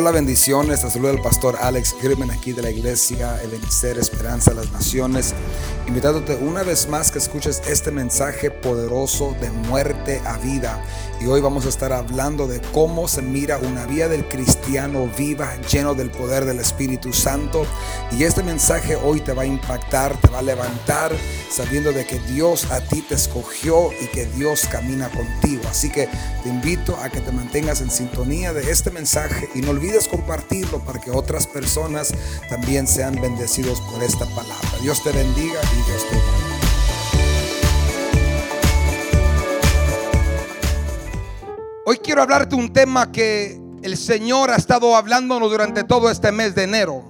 Hola, bendiciones. Te saluda el pastor Alex Grimen aquí de la iglesia El Emisar Esperanza de las Naciones, invitándote una vez más que escuches este mensaje poderoso de muerte a vida. Y hoy vamos a estar hablando de cómo se mira una vida del cristiano viva, lleno del poder del Espíritu Santo. Y este mensaje hoy te va a impactar, te va a levantar, sabiendo de que Dios a ti te escogió y que Dios camina contigo. Así que te invito a que te mantengas en sintonía de este mensaje y no olvides compartirlo para que otras personas también sean bendecidos por esta palabra. Dios te bendiga y Dios te bendiga. Hoy quiero hablarte un tema que el Señor ha estado hablándonos durante todo este mes de enero.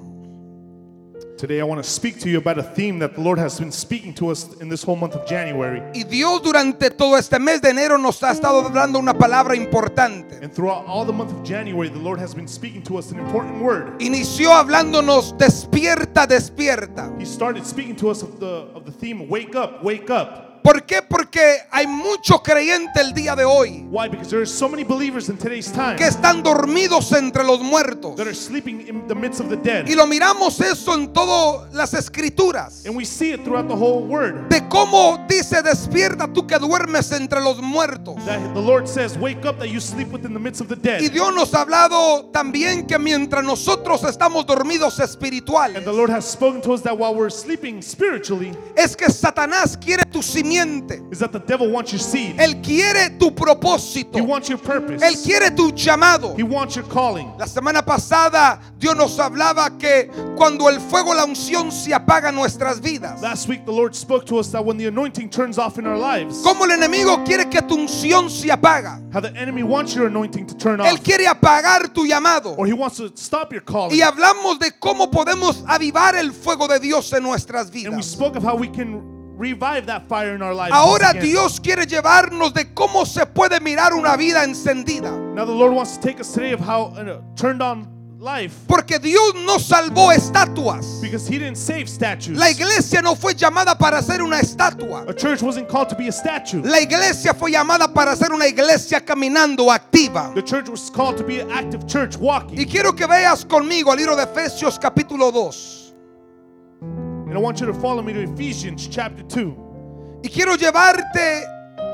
Today, I want to speak to you about a theme that the Lord has been speaking to us in this whole month of January. Y Dios durante todo este mes de enero nos ha estado hablando una palabra importante. And throughout all the month of January, the Lord has been speaking to us an important word. Inició hablándonos despierta, despierta. He started speaking to us of the, of the theme Wake Up, Wake Up. ¿Por qué? Porque hay mucho creyente el día de hoy Why? Because there are so many believers in today's time que están dormidos entre los muertos. that are sleeping in the midst of the dead. Y lo miramos eso en todas las escrituras. And we see it throughout the whole word. De cómo dice despierta tú que duermes entre los muertos. That the Lord says, Wake up, that you sleep within the midst of the Y dead. Dios nos ha hablado también que mientras nosotros estamos dormidos espirituales, And the Lord has spoken to us that while we're sleeping spiritually, es que Satanás quiere tu simiente. Is that the devil wants your seed. Él quiere tu propósito. He wants your purpose. Él quiere tu llamado. He wants your calling. La semana pasada Dios nos hablaba que cuando el fuego, la unción se apaga en nuestras vidas. Last week, the Lord spoke to us that when the anointing turns off in our lives, Como el enemigo quiere que tu unción se apaga. how the enemy wants your anointing to turn Él off, quiere apagar tu llamado. or he wants to stop your calling. Y hablamos de cómo podemos avivar el fuego de Dios en nuestras vidas. Revive that fire in our lives. Ahora. Dios quiere llevarnos de cómo se puede mirar una vida encendida. Now the Lord wants to take us today of how uh, turned on life, Porque Dios no salvó estatuas. because He didn't save statues. La iglesia no fue llamada para ser una estatua. A church wasn't called to be a statue. La iglesia fue llamada para ser una iglesia caminando activa. The church was called to be an active church, walking. Y quiero que veas conmigo el libro de Efesios capítulo 2. And I want you to follow me to Ephesians chapter 2. Y quiero llevarte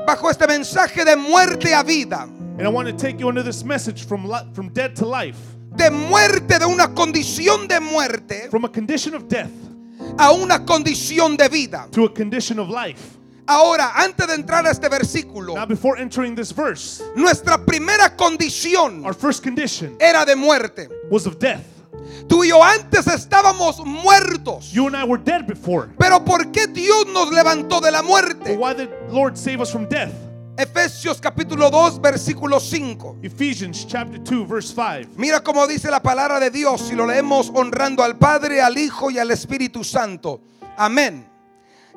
bajo este mensaje de muerte a vida. And I want to take you under this message from, from dead to life, De muerte, de una condición de muerte from a condition of death a una condición de vida. to a condition of life. Ahora, antes de entrar a este versículo, Now, before entering this verse, nuestra primera condición our first condition era de muerte. was of death. Tú y yo antes estábamos muertos. You and I were dead before. Pero ¿por qué Dios nos levantó de la But muerte? why did Lord save us from death? Efesios capítulo 2, versículo 5. Ephesians chapter 2, verse 5. Mira cómo dice la palabra de Dios y lo leemos honrando al Padre, al Hijo y al Espíritu Santo. Amén.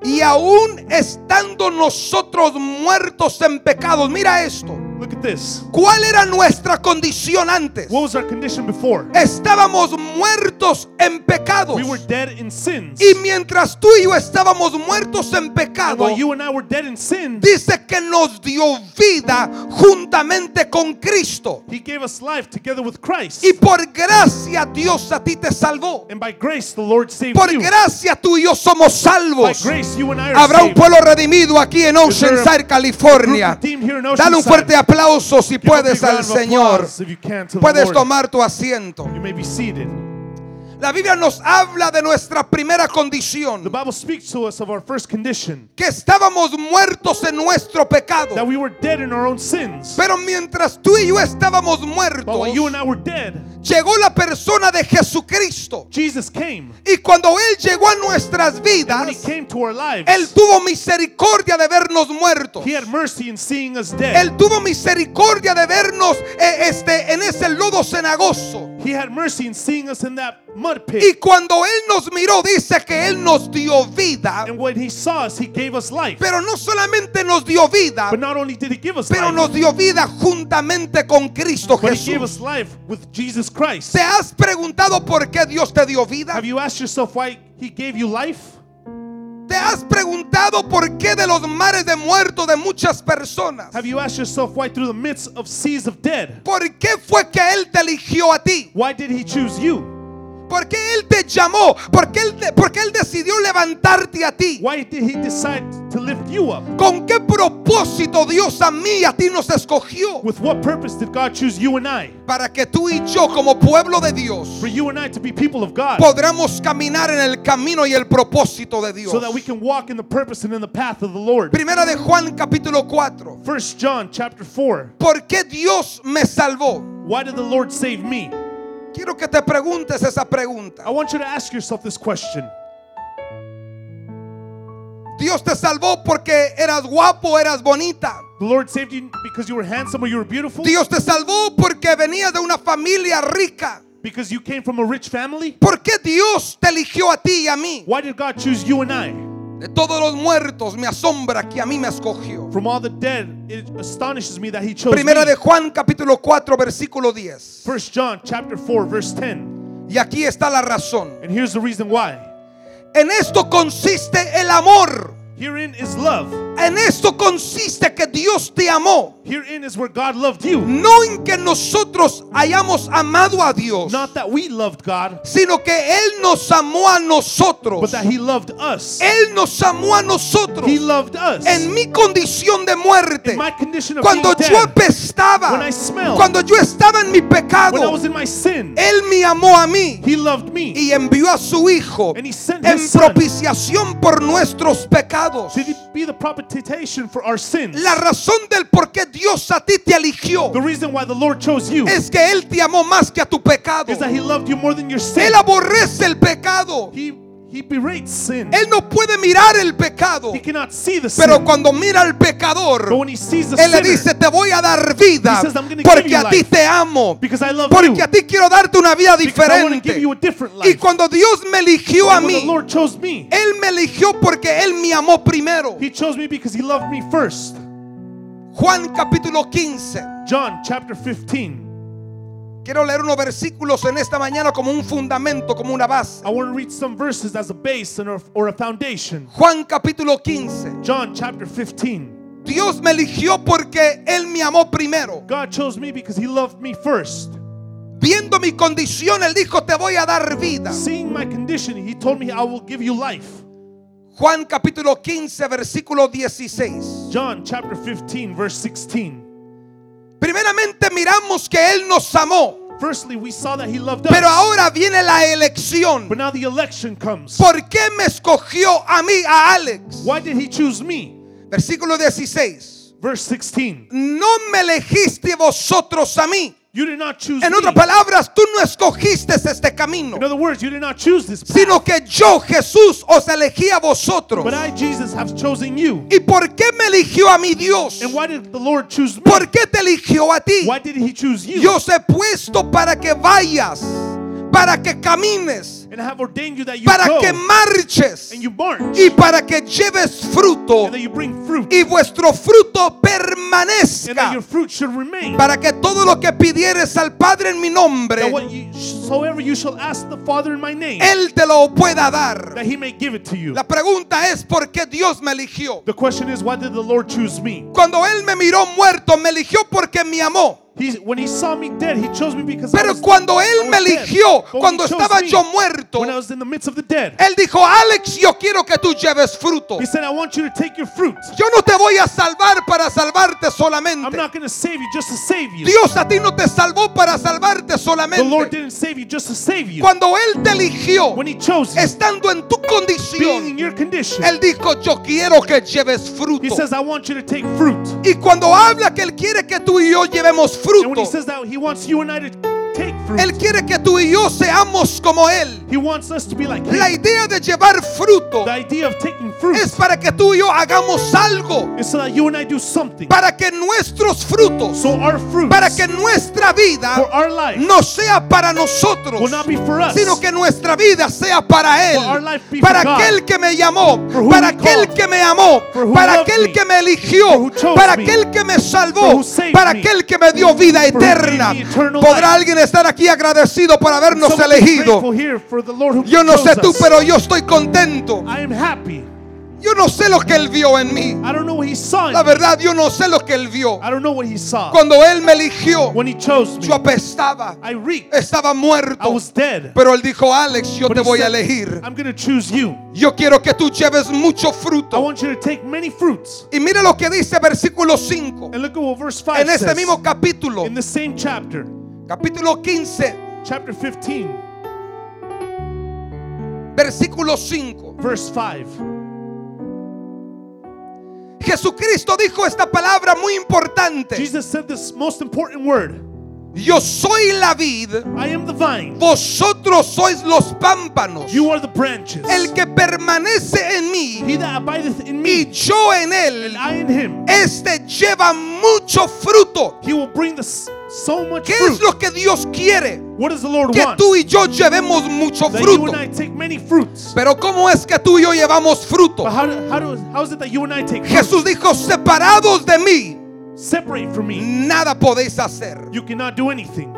Y aún estando nosotros muertos en pecados, mira esto. Look at this. ¿Cuál era nuestra condición antes? What was our condition before? Estábamos muertos en pecados. We were dead in sins. Y mientras tú y yo estábamos muertos en And pecado, while you and I were dead in sin, dice que nos dio vida juntamente con Cristo. He gave us life together with Christ. Y por gracia Dios a ti te salvó. And by grace, the Lord saved Por you. gracia tú y yo somos By salvos. grace, you and I are Habrá un pueblo redimido aquí en Oceanside, California. Dale un fuerte aplauso si Give a big puedes al Señor. Puedes tomar tu asiento. La Biblia nos habla de nuestra primera The condición. Bible speaks to us of our first condition Que estábamos muertos en nuestro pecado. that we were dead in our own sins. Pero mientras tú y yo estábamos But muertos, while you and I were dead, llegó la persona de Jesucristo. Jesus came. Y cuando Él llegó a nuestras And when He vidas, came to our lives, Él tuvo misericordia de vernos muertos. He had mercy in seeing us dead. Él tuvo misericordia de vernos eh, este, en ese lodo cenagoso. He had mercy in seeing us in that mud Y cuando Él nos miró, dice que Él nos dio vida. And when He saw us, He gave us life. Pero no solamente nos dio vida, But not only did He give us pero nos life, dio vida juntamente con Cristo but He gave Jesús. us life with Jesus Christ. ¿Te has preguntado por qué Dios te dio vida? Have you asked yourself why He gave you life? ¿Te has preguntado por qué de los mares de muertos de muchas personas? Have you asked yourself why through the midst of seas of dead, ¿Por qué fue que Él te eligió a ti? why did he choose you? ¿Por qué Él te llamó? ¿Por qué Él, por qué él decidió levantarte a ti? Why did he decide to lift you up? ¿Con qué propósito Dios a mí y a ti nos escogió? With what purpose did God choose you and I? Para que tú y yo como pueblo de Dios For you and I to be people of God, podamos caminar en el camino y el propósito de Dios. so that we can walk in the purpose and in the path of the Lord. Primera de Juan capítulo 4. First John chapter 4. ¿Por qué Dios me salvó? Why did the Lord save me? Quiero que te preguntes esa pregunta. I want you to ask yourself this question. Dios te salvó porque eras guapo, eras bonita. The Lord saved you because you were handsome or you were beautiful? Dios te salvó porque venías de una familia rica. Because you came from a rich family? ¿Por qué Dios te eligió a ti y a mí? Why did God choose you and I? De todos los muertos me asombra que a mí me escogió. From all the dead, it astonishes me that he chose Primera me. de Juan capítulo 4 versículo 10. First John chapter 4 verse 10. Y aquí está la razón. And here's the reason why. En esto consiste el amor. Herein is love. En esto consiste que Dios te amó. Herein is where God loved you. No en que nosotros hayamos amado a Dios, Not that we loved God, sino que Él nos amó a nosotros. but that he loved us. Él nos amó a nosotros He loved us. en mi condición de muerte. In my condition of Cuando being yo dead, apestaba, When I smelled. cuando yo estaba en mi when I pecado, was in my sin, Él me amó a mí he loved me. y envió a su Hijo And he sent en his son propiciación por nuestros pecados. To be the propitiation for our sins. La razón del por qué Dios a ti te eligió The reason why the Lord chose you es que Él te amó más que a tu pecado. is that he loved you more than your sin. Él aborrece el pecado. He, he berates sin. Él no puede mirar el pecado. He cannot see the Pero sin. cuando mira al But pecador, when he sees the Él le dice, te voy a dar vida He says, "I'm gonna give porque you a ti te amo. because I love Porque you. a ti quiero darte una vida Because I want to give diferente. you a different Y cuando Dios me eligió a mí, Lord chose me, Él me eligió porque Él me amó primero. he chose me because he loved me first. Juan capítulo 15. John chapter 15. Quiero leer unos versículos en esta mañana como un fundamento, como una base. I want to read some verses as a base or, or a foundation. Juan capítulo 15. John chapter 15. Dios me eligió porque Él me amó primero. God chose me because he loved me first. Viendo mi condición, Él dijo, te voy a dar vida. Seeing my condition, he told me, I will give you life. Juan capítulo 15, versículo 16. John chapter 15, verse 16. Primeramente miramos que Él nos amó, Firstly, we saw that he loved us. pero ahora viene la elección. But now the election comes. ¿Por qué me escogió a mí, a Alex? Why did he choose me? Versículo 16. Verse 16. No me elegiste vosotros a mí. You did not choose En otras palabras, tú no escogiste este camino, In other words, you did not choose this path. sino que yo, Jesús, os elegí a vosotros. But I, Jesus, have chosen you. ¿Y por qué me eligió a mi Dios? And why did the Lord choose me? ¿Por qué te eligió a ti? Why did he choose you? Yo os he puesto para que vayas, para que camines, And I have ordained you that you para go que marches and you march y para que lleves fruto and that you bring fruit y vuestro fruto and that permanezca. your fruit should remain. Para que todo lo que pidieres al Padre en mi nombre, That what you, soever you shall ask the Father in my name, Él te lo pueda dar. that he may give it to you. La pregunta es por qué Dios me eligió. The question is, why did the Lord choose me? Cuando Él me miró muerto, me eligió porque me amó. He, when he saw me dead, he chose me because I Pero was, cuando I Él was me eligió, cuando estaba yo muerto, when I was in the midst of the dead, Él dijo, Alex, yo quiero que tú lleves fruto. he said, I want you to take your fruit. Yo no te voy a salvar para salvarte I'm solamente. not going to save you just to save you. Dios a ti no te salvó para salvarte The Lord solamente. didn't save you just to save you. Cuando Él te eligió, When he chose you, estando en tu being in condición, your condition, Él dijo, yo quiero que lleves he fruto. says, I want you to take fruit. Y cuando habla que Él quiere que tú y yo llevemos And when he fruto, says that, he wants you and I to. Él quiere que tú y yo seamos como Él. Like La idea de llevar fruto es para que tú y yo hagamos algo, so para que nuestros frutos, So para que nuestra vida life no sea para nosotros, us, sino que nuestra vida sea para Él, para God. aquel que me llamó, para aquel called. que me amó, para aquel me. que me eligió, para me. aquel que me salvó, para me. aquel que me dio vida eterna. ¿Podrá alguien estar aquí agradecido por habernos Someone elegido? Yo no sé tú, us. pero yo estoy contento. I am happy. Yo no sé lo que él vio en mí. I don't know what he saw La verdad, yo no sé lo que él vio. I don't know what he saw. Cuando él me eligió, When he chose me, yo apestaba, I reeked. estaba I muerto. was dead. Pero él dijo, Alex, yo But te voy a elegir. I'm choose you. Yo quiero que tú lleves mucho I fruto. want you to take many fruits. Y mire lo que dice versículo 5. And look at what verse 5 En este says. mismo capítulo, In the same chapter, capítulo 15, chapter 15, versículo 5. verse 5. Jesucristo dijo esta palabra muy importante. Jesus said this most important word Yo soy la vid, I am the vine, vosotros sois los pámpanos. you are the branches. El que permanece en mí He that abideth in y me, yo en and él, I in him, este lleva mucho fruto. he will bring the so much ¿Qué es fruit. lo que Dios quiere? What does the Lord Que want? tú y yo llevemos mucho That you fruto. and I take many fruits. Pero ¿cómo es que tú y yo llevamos fruto? But how, do, how, do, how is it that you and I take? Jesús dijo, separados de mí, Separate from me. nada podéis hacer. You cannot do anything.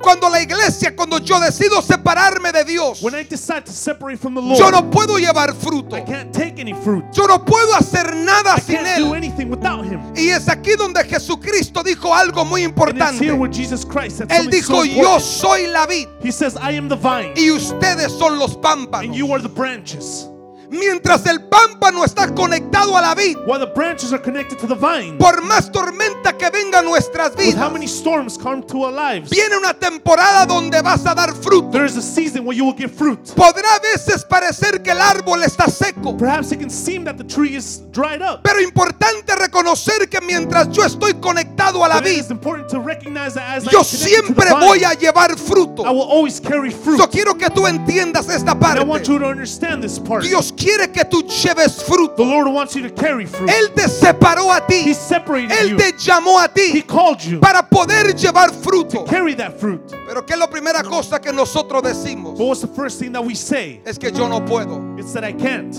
Cuando la iglesia, cuando yo decido separarme de Dios, When I decide to separate from the yo Lord, no puedo llevar fruto. I can't take any fruit. Yo no puedo hacer nada I sin can't do Él. anything without Him. Y es aquí donde Jesucristo dijo algo muy And it's importante. here where Jesus Christ said Él something so dijo, yo soy la vid He says, I am the vine, y ustedes son los and pámpanos. you are the branches. Mientras el pámpano está conectado a la vid, While the branches are connected to the vine, por más tormenta que venga a nuestras with how vidas, many storms come to our lives, viene una temporada donde vas a dar fruto. there is a season where you will give fruit. Podrá a veces parecer que el árbol está seco, Perhaps it can seem that the tree is dried up. pero importante reconocer que mientras yo estoy conectado a la But it vid, is important to recognize that as I yo to the siempre vine, voy a llevar fruto. I will always carry fruit. Yo quiero que tú entiendas esta And I want parte. you to understand this part. Dios quiere que tú lleves The fruto. Lord wants you to carry fruit. Él te separó a He ti. separated Él you. te llamó a He ti called you. para poder llevar fruto. Carry that fruit. Pero ¿qué es la primera cosa que nosotros decimos? But what's the first thing that we say? Es que yo no puedo. It's that I can't.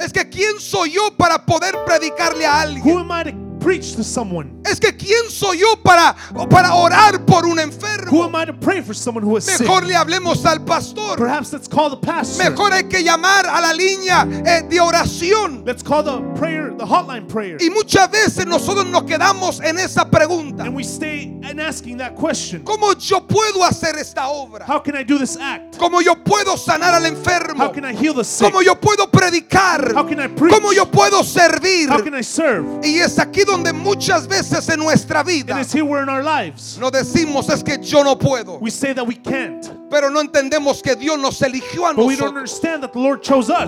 Es que ¿quién soy yo para poder predicarle a alguien? Who am I to preach to someone? Es que ¿quién soy yo para, para orar por un Who enfermo? am I to pray for someone who is sick? Mejor le hablemos al pastor. Perhaps let's call the pastor. Mejor hay que llamar a la línea eh, de oración. Let's call the prayer, the hotline prayer. Y muchas veces nosotros nos quedamos en esa pregunta. And we stay and asking that question. ¿Cómo yo puedo hacer esta obra? How can I do this act? ¿Cómo yo puedo sanar al How enfermo? can I heal the sick? ¿Cómo yo puedo predicar? How can I preach? ¿Cómo yo puedo servir? How can I serve? Y es aquí donde muchas veces en nuestra vida nos decimos es que yo no puedo. we say that we can't. Pero no entendemos que Dios nos eligió a But nosotros.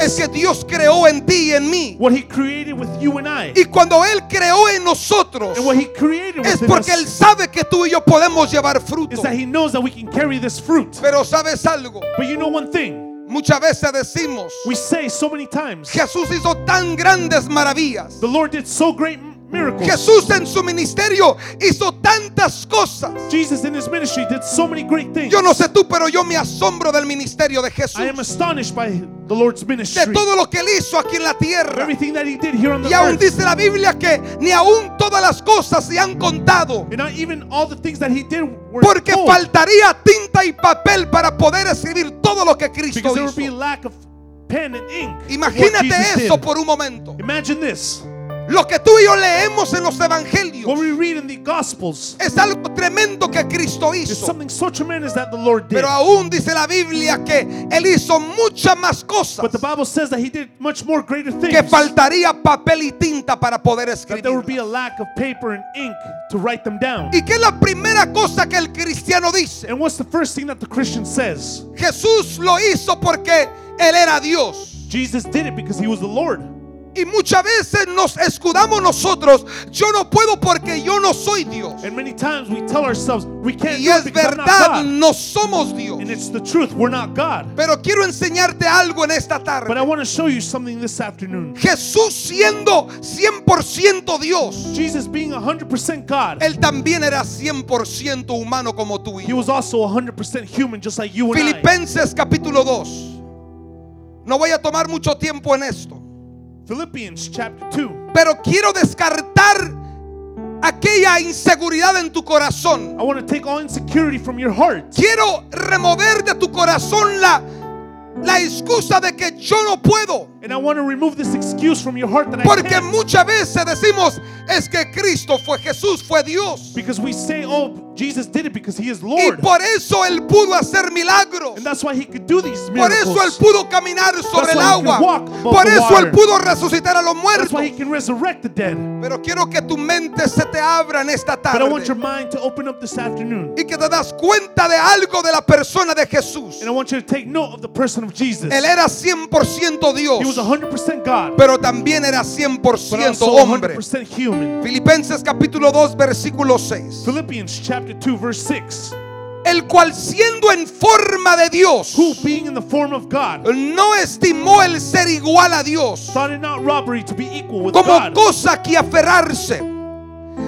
Es que Dios creó en ti y en mí. What He created with you and I. Y cuando Él creó en nosotros, And what He created es porque Él sabe que tú y yo podemos llevar fruto. is that He knows that we can carry this fruit. Pero sabes algo, But you know one thing? muchas veces decimos, We say so many times, Jesús hizo tan grandes maravillas. the Lord did so great. Jesús en su ministerio hizo tantas cosas. Jesus in His ministry did so many great things. Yo no sé tú, pero yo me asombro del ministerio de Jesús. I am astonished by the Lord's De ministry. todo lo que Él hizo aquí en la tierra. Everything that He did here on the Y aún earth. dice la Biblia que ni aún todas las cosas se han contado. And not even all the things that He did were Porque told. faltaría tinta y papel para poder escribir todo lo que Cristo Because there would be hizo. lack of pen and ink. Imagínate eso did. por un momento. Imagine this. Lo que tú y yo leemos en los evangelios What we read in the Gospels es algo tremendo que Cristo is hizo. so that the Lord did. Pero aún dice la Biblia que Él hizo muchas más cosas But the Bible says that He did much more greater things. que faltaría papel y tinta para poder escribir. ¿Y qué es la primera cosa que el cristiano dice? And what's the first thing that the Christian says? Jesús lo hizo porque Él era Dios. Jesus did it because He was the Lord. Y muchas veces nos escudamos nosotros. Yo no puedo porque yo no soy Dios. And many times we tell ourselves we can't Y es verdad, no somos Dios. And it's the truth. We're not God. Pero quiero enseñarte algo en esta But I tarde. want to show you something this afternoon. Jesús siendo 100% Dios, Jesus being 100% God, Él también era 100% humano como tú y He was also 100% human just like you and I. Filipenses capítulo 2. No voy a tomar mucho tiempo en esto. Philippians chapter 2. Pero quiero descartar aquella inseguridad en tu corazón. I want to take all insecurity from your heart. Quiero remover de tu corazón la, la excusa de que yo no puedo. And I want to remove this excuse from your heart that I Porque can't. muchas veces decimos, es que Cristo fue Jesús, fue Dios. Because we say, oh, Jesus did it because he is Y Lord. por eso Él pudo hacer milagros. And that's why he could do these Por eso Él miracles. pudo caminar sobre el he can agua. Por eso Él pudo resucitar a los That's muertos. why he can resurrect the dead. Pero quiero que tu mente se te abra en esta But I want your tarde. mind to open up this afternoon. Y que te das cuenta de algo de la persona de Jesús. And I want you to take note of the person of Jesus. Él era 100% He was Dios. 100% God, Pero también era but 100% also hombre. 100% human. Filipenses capítulo 2 versículo 6. Philippians chapter 2 verse 6. El cual siendo en forma de Dios, Who being in the form of God no estimó el ser igual a Dios thought it not robbery to be equal with como God, cosa que aferrarse,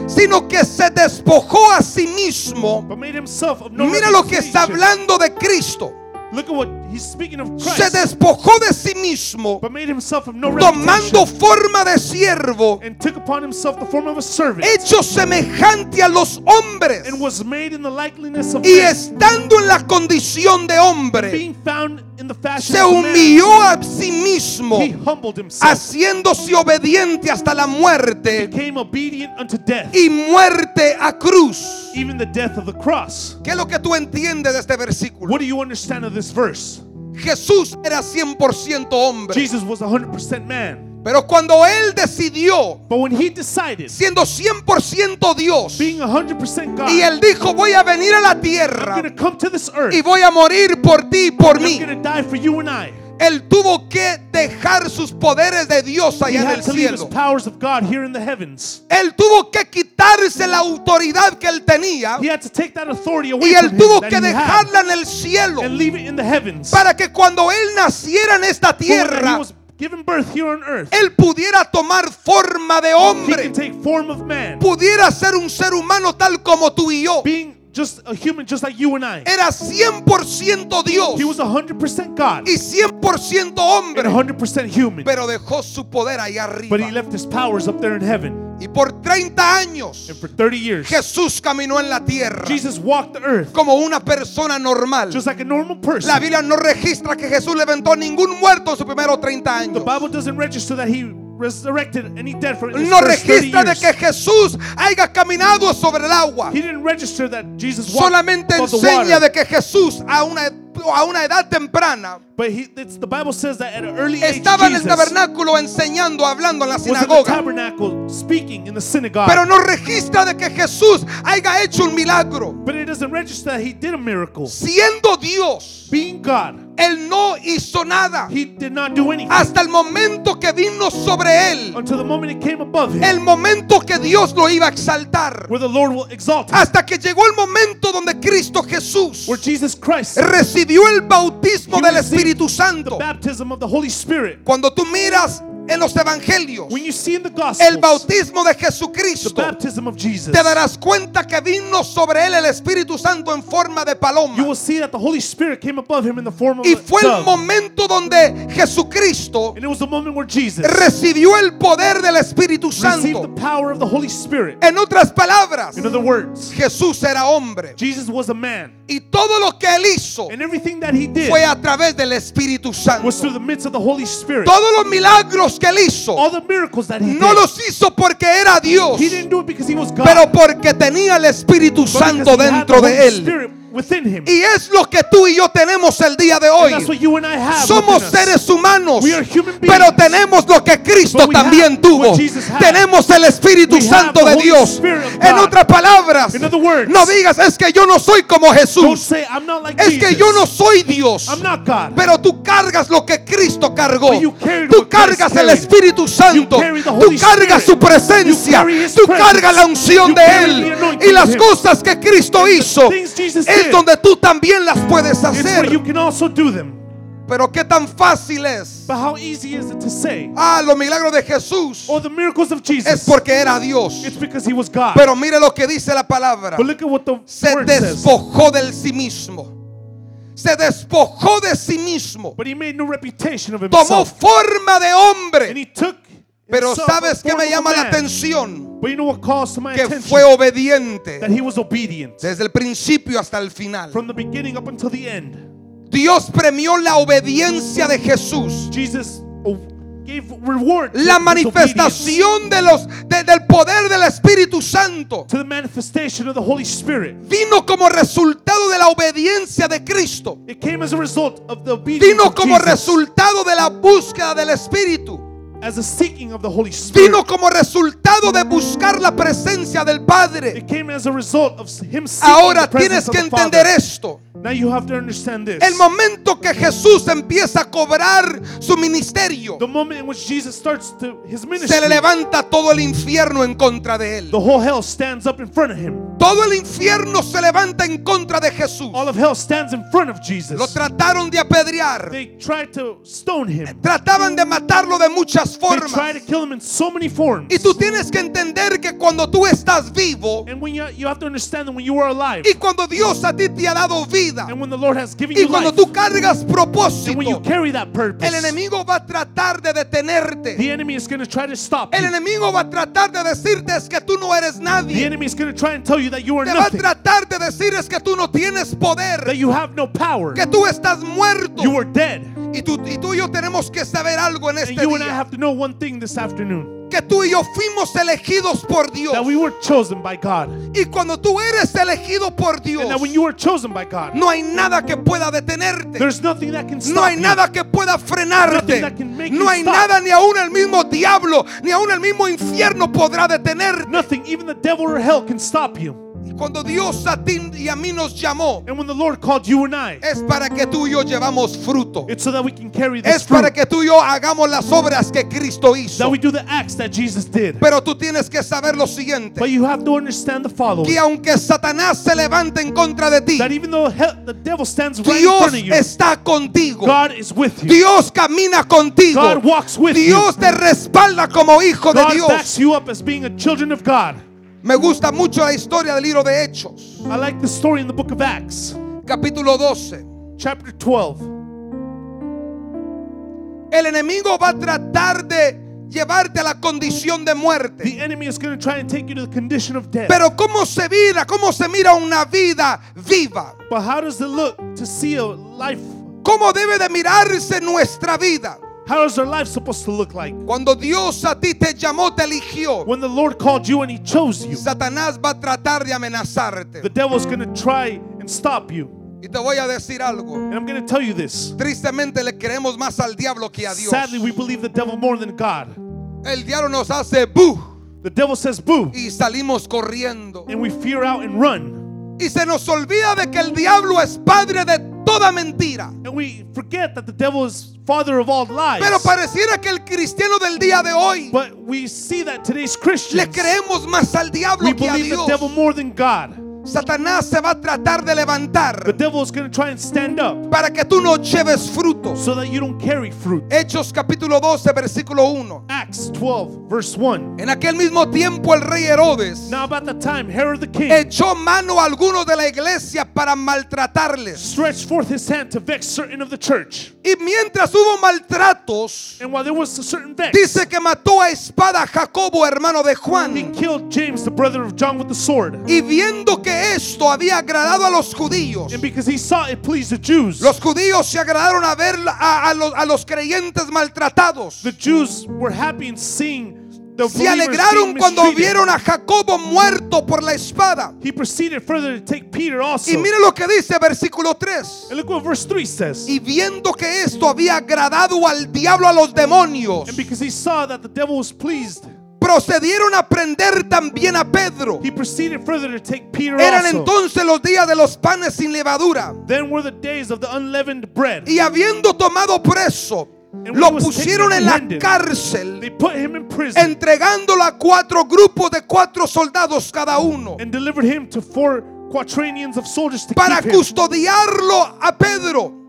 sino que se despojó a sí mismo. but made himself of no Mira lo que está hablando de Cristo. Look at what he's speaking of Se Christ, despojó de sí mismo, but made himself of no tomando forma de siervo, and took upon himself the form of a servant, hecho semejante a los hombres. and was made in the likeness of Y estando en la condición de hombre, being found se humilló a sí mismo, haciéndose obediente hasta la muerte y muerte a cruz. ¿Qué es lo que tú entiendes de este versículo? What do you understand of this verse? Jesús era 100% hombre, Jesus was 100% man. Pero cuando él decidió, But when he decided, siendo 100% Dios, being 100% God, y él dijo, voy a venir a la tierra going to come to this earth. y voy a morir por ti y por mí. I'm going to die for you and I. Él tuvo que dejar sus poderes de Dios He allá en el cielo. powers of God here in the heavens. Él tuvo que quitarse la autoridad que él tenía He had to take that authority away y él tuvo que dejarla en el cielo and leave it in the heavens. para que cuando él naciera en esta tierra, given birth here on earth, él pudiera tomar forma de he hombre, can take form of man, pudiera ser un ser humano tal como tú y yo. being just a human just like you and I. Era 100% Dios He was 100% God y 100% and hombre, 100% human. pero dejó su poder allá But he arriba. left his powers up there in heaven. Y por 30 años And for 30 years, Jesús caminó en la tierra Jesus walked the earth como una persona normal. just like a normal person. La Biblia no registra que Jesús levantó ningún muerto en sus primeros 30 The años. Bible doesn't register that he resurrected any dead for No first 30 registra de que Jesús haya caminado sobre el agua. He didn't register that Jesus walked Solamente enseña water. de que Jesús a una, a una edad temprana But he, it's, the Bible says that at an early age, estaba en el tabernáculo enseñando, hablando en la sinagoga. speaking in the synagogue. Pero no registra de que Jesús haya hecho un milagro. but it doesn't register that he did a miracle. Siendo Dios, Being God, Él no hizo nada he did not do anything hasta el momento que vino sobre Él. until the moment it came above him, El momento que Dios lo iba a exaltar. where the Lord will exalt him, Hasta que llegó el momento donde Cristo Jesús where Jesus Christ, recibió el bautismo del Espíritu Santo. baptism of the Holy Spirit. Cuando tú miras en los evangelios When you see in the el Gospels bautismo de Jesucristo, Jesus, te darás cuenta que vino sobre él el Espíritu Santo en forma de paloma. Y fue el momento donde Jesucristo And it was the moment where Jesus recibió el poder del Espíritu Santo. En otras palabras, In other words, Jesús era hombre. Jesus was a man. Y todo lo que él hizo And everything that he did fue a través del Espíritu Santo. was through the midst of the Holy Spirit. Todos los milagros que él hizo. All the miracles that he no los hizo porque era Dios, he didn't do it because he was God, pero porque tenía el Espíritu Santo dentro de él. Spirit within him. Y es lo que tú y yo tenemos el día de And that's what hoy. you and I have Somos seres humanos, We are human beings. pero tenemos lo que Cristo también tuvo. Tenemos el Espíritu We Santo de Dios. En otras palabras, words, no digas es que yo no soy como Jesús. say like Es Jesus. que yo no soy Dios. I'm not God. Pero tú cargas lo que Cristo cargó. Tú cargas el. Espíritu Santo. Tú cargas su presencia. Tú cargas la unción de Él. Y las cosas que Cristo hizo es donde tú también las puedes hacer. can also do them. Pero qué tan fácil es. But how easy is it to say? Ah, los milagros de Jesús Or the miracles of es Jesus. porque era Dios. It's because he was God. Pero mire lo que dice la palabra. But look at what the Se word says. despojó del sí mismo. Se despojó de sí mismo. But he made no reputation of Tomó himself. forma de And hombre. he took Pero ¿sabes qué form me llama la atención? But you know what calls to my Que fue obediente That he was obedient desde el principio hasta el final. from the beginning up until the end. Dios premió la obediencia de Jesús. Jesus gave reward to La manifestación de los, de- del poder del Espíritu Santo to the manifestation of the Holy Spirit. vino como resultado de la obediencia de Cristo. It came as a result of the obedience Vino como resultado de la búsqueda del Espíritu. As a seeking of the Holy Spirit. Vino como resultado de buscar la presencia del Padre. It came as a result of him seeking Ahora the tienes que entender esto. Now you have to understand this. El momento que Jesús empieza a cobrar su ministerio, the moment in which Jesus starts to, his se ministry, le levanta todo el infierno en contra de él. the whole hell stands up in front of him. Todo el infierno se levanta en contra de Jesús. All of hell stands in front of Jesus. Lo trataron de apedrear. They tried to stone him. Trataban de matarlo de muchas They formas. tried to kill him in so many forms. Y tú tienes que entender que cuando tú estás vivo And when you, you have to understand that when you are alive, y cuando Dios a ti te ha dado vida and when the Lord has given y you cuando life, tú cargas and when you propósito, carry that purpose, el enemigo va a tratar de detenerte. the enemy is going to try to stop El you. enemigo va a tratar de decirte es que tú no eres The nadie. enemy is going to try and tell you that you are Te va a tratar de decir es que tú no tienes poder, that you have no power, que tú estás muerto. you are dead. Y tú, y tú y yo tenemos que saber algo en And este you and I día. Know one thing this afternoon Que tú y yo fuimos elegidos por Dios. that we were chosen by God. Y cuando tú eres elegido por Dios, And that when you are chosen by God, no hay nada que pueda detenerte. there's nothing that can No stop hay you. nada que pueda frenarte. Nothing that can make No hay stop. nada, ni aún el mismo diablo, ni aún el mismo infierno podrá detenerte. Nothing, even the devil or hell can stop you. Cuando Dios a ti y a mí nos llamó, And when the Lord called you and I, es para que tú y yo llevamos fruto. it's so that we can carry this Es para que tú y yo hagamos las obras que Cristo hizo. that we do the acts that Jesus did. Pero tú tienes que saber lo siguiente. But you have to understand the following. Que aunque Satanás se levante en contra de ti, That even though hell, the devil stands right in Dios front of you, está contigo. God is with you. Dios camina contigo. God walks with you. Dios te respalda como hijo de God Dios. backs you up as being a children of God. Me gusta mucho la historia del libro de Hechos, I like the story in the book of Acts, capítulo 12. chapter 12. El enemigo va a tratar de llevarte a la condición de muerte. The enemy is going to try and take you to the condition of death. Pero ¿cómo se mira? ¿Cómo se mira una vida viva? But how does it look to see a life? ¿Cómo debe de mirarse nuestra vida? How is our life supposed to look like? Cuando Dios a ti te llamó, te eligió. When the Lord called you and He chose you, Satanás va a tratar de amenazarte. the devil's going to try and stop you. Y te voy a decir algo. And I'm going to tell you this. Tristemente le queremos más al diablo que a Dios. Sadly, we believe the devil more than God. El diablo nos hace bu The devil says boo, y salimos corriendo. and we fear out and run. Y se nos olvida de que el diablo es padre de toda mentira. And we forget that the devil is father of all lies. Pero pareciera que el cristiano del día de hoy But we see that today's le Christians, creemos más al diablo we que a believe the Dios. devil more than God. Satanás se va a tratar de The levantar devil is going to try and stand up para que tú no lleves frutos. so that you don't carry fruit. Hechos capítulo 12, versículo 1. Acts 12, verse 1. En aquel mismo tiempo el rey Herodes Now, about the time, Herod the king echó mano a algunos de la iglesia para maltratarles. stretched forth his hand to vex certain of the church. Y mientras hubo maltratos, And while there was a certain vex, dice que mató a espada a Jacobo, hermano de he Juan. killed James, the brother of John, with the sword. Y viendo que esto había agradado a los judíos, And because he saw it pleased the Jews, los judíos se agradaron a ver a, a los, a los creyentes maltratados. the Jews were happy in seeing the Se alegraron cuando vieron a Jacobo muerto por la espada. He proceeded further to take Peter also. Y mire lo que dice versículo 3. And look what verse 3 says. Y viendo que esto había agradado al diablo a los demonios, And because he saw that the devil was pleased, procedieron a prender también a Pedro. he proceeded further to take Peter Eran also. entonces los días de los panes sin levadura. Then were the days of the unleavened bread. Y habiendo tomado preso, And lo pusieron en la cárcel, They put him in prison entregándolo a cuatro grupos de cuatro soldados cada uno, and delivered him to four quaternions of soldiers to para custodiarlo a Pedro.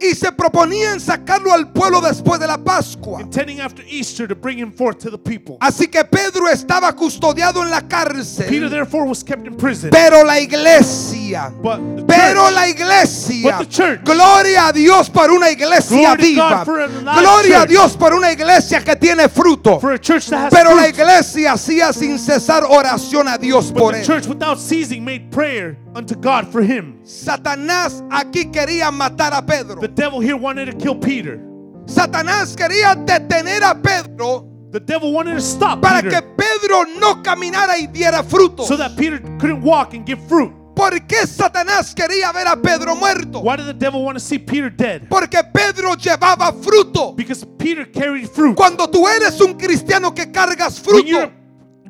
Y se proponían sacarlo al pueblo después de la Pascua. Intending after Easter to bring him forth to the people. Así que Pedro estaba custodiado en la Peter cárcel, therefore was kept in prison. pero la iglesia. But the Pero church- la iglesia, But the church. gloria a Dios por una iglesia Glory viva. Gloria a. Dios por una iglesia que tiene fruto. for a church that has Pero la fruit, iglesia hacía sin cesar oración a Dios but por the él. church without ceasing made prayer unto God for him. Satanás aquí quería matar a Pedro. The devil here wanted to kill Peter. Satanás quería detener a Pedro The devil wanted to stop para Peter que Pedro no caminara y diera fruto. so that Peter couldn't walk and give fruit. ¿Por qué Satanás quería ver a Pedro muerto? Why did the devil want to see Peter dead? Porque Pedro llevaba fruto. Because Peter carried fruit. Cuando tú eres un cristiano que cargas fruto,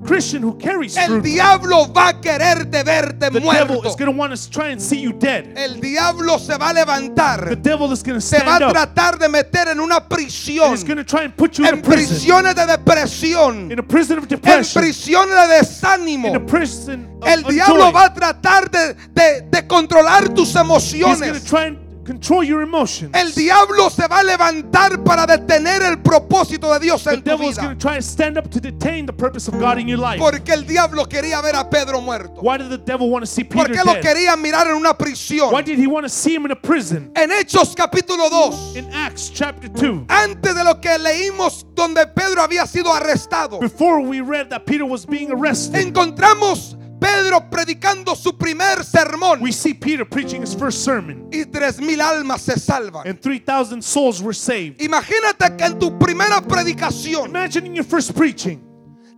Christian who carries el fruit, diablo va a querer de verte the devil muerto. is going to want to try and see you dead. El diablo se va a The levantar, devil is going to se va stand a up tratar de meter en una and prisión, is going to try and put you in a en prison. prisiones de depresión, In a prison of en depression. prisiones de desánimo. In a prison of El of diablo joy. va a tratar de, de- de controlar tus He's going to emociones. try and control your emotions. El diablo se va a levantar para detener el propósito de Dios The en tu devil is going vida. to try and stand up to detain the purpose of God in your life. Porque el diablo quería ver a Pedro muerto. Why did the devil want to see Peter Porque lo quería mirar en una prisión. Why did he want to see him in a prison? En Hechos capítulo 2, In Acts chapter 2, antes de lo que leímos donde Pedro había sido arrestado, before we read that Peter was being arrested, encontramos Pedro predicando su primer sermón we see Peter preaching his first sermon, y tres mil almas se salvan. and 3,000 souls were saved. Imagínate que en tu primera predicación Imagine in your first preaching,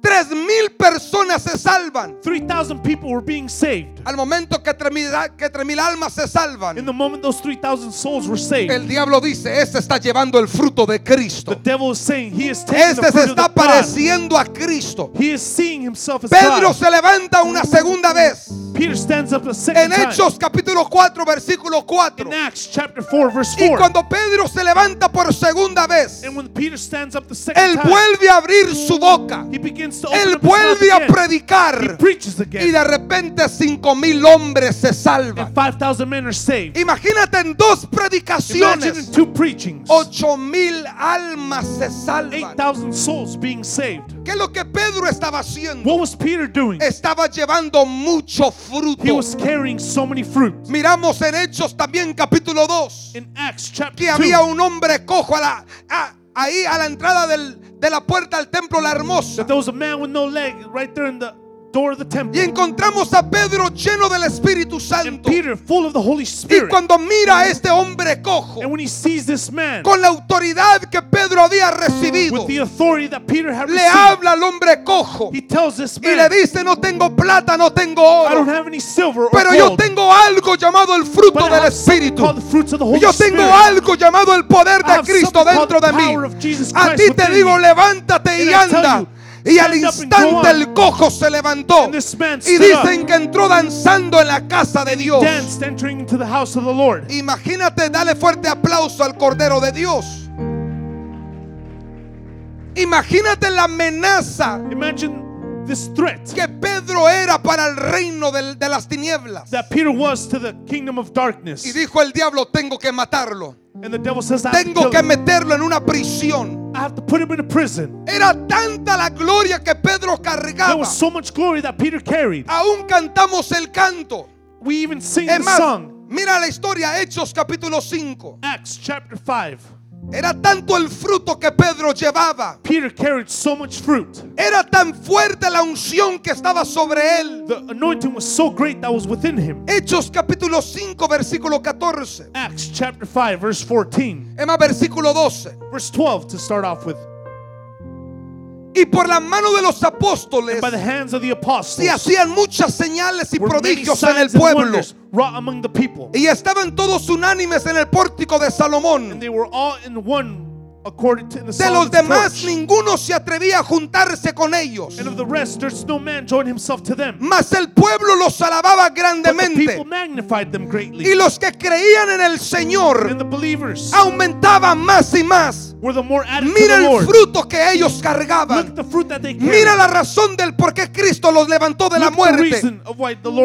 tres mil personas se salvan. 3,000 people were being saved. Al momento que tres mil, almas se In salvan, the moment those 3,000 souls were saved, el diablo dice, este está llevando el fruto de Cristo. the devil is saying he is taking the Este se fruit of está the God. pareciendo a Cristo. He is seeing himself as Pedro God. se levanta una segunda vez. Peter stands up a second En time. Hechos capítulo 4, versículo 4. in Acts chapter 4, verse Y 4. cuando Pedro se levanta por segunda vez, and when Peter stands up the second él time, vuelve a abrir su boca. he begins Él vuelve a predicar. Y de repente cinco mil hombres se salvan. and 5,000 men are saved. Imagínate en dos predicaciones. Ocho mil almas se salvan. 8,000 souls being saved. ¿Qué es lo que Pedro estaba haciendo? What was Peter doing? Estaba llevando mucho He fruto. was carrying so many fruits. Miramos en Hechos también capítulo 2 In Acts chapter que 2, había un hombre cojo a la, a- ahí a la entrada del- de la puerta al templo La Hermosa. that there was a man with no leg right there in the door of the temple. Y encontramos a Pedro lleno del Espíritu and Santo. Peter, full of the Holy Y Spirit. cuando mira a este hombre cojo, and when he sees this man, con la autoridad que Pedro había recibido, with the authority that Peter had le received, habla al hombre cojo he tells this y le dice, no tengo plata, no tengo I don't oro, have any silver or pero yo tengo algo llamado el fruto del Espíritu. called the fruits of the Holy Yo tengo Spirit. algo llamado el poder de Cristo dentro de mí. A ti te digo, levántate y anda. Y al instante el cojo se levantó. Y dicen que entró danzando en la casa de Dios. Imagínate, dale fuerte aplauso al Cordero de Dios. Imagínate la amenaza Imagine this threat que Pedro era para el reino del- de las tinieblas. that Peter was to the kingdom of darkness. Y dijo el diablo, tengo que matarlo. And the devil says, Tengo que meterlo en una prisión. I have to put him in a prison. Era tanta la gloria que Pedro There cargaba. was so much glory that Peter carried. Aún cantamos el canto. We even sing Es the más, song. mira la historia, Hechos capítulo 5. Acts chapter 5. Era tanto el fruto que Pedro llevaba. Peter carried so much fruit. Era tan fuerte la unción que estaba sobre él. The anointing was so great that was within him. Hechos capítulo 5, versículo 14. Acts chapter 5, verse 14. Es más, versículo 12. Verse 12 to start off with. Y por la mano de los apóstoles And by the hands of the apostles, se hacían muchas señales y prodigios en el pueblo. Y estaban todos unánimes en el pórtico de Salomón. De los demás ninguno se atrevía a juntarse con ellos. And of the rest, there's no man joined himself to them. Mas el pueblo los alababa grandemente. people magnified them greatly. Y los que creían en el Señor aumentaban más y más. were the more added to Mira the el fruto que ellos cargaban. the fruit that they carried. Mira la razón del por qué Cristo los levantó de la muerte.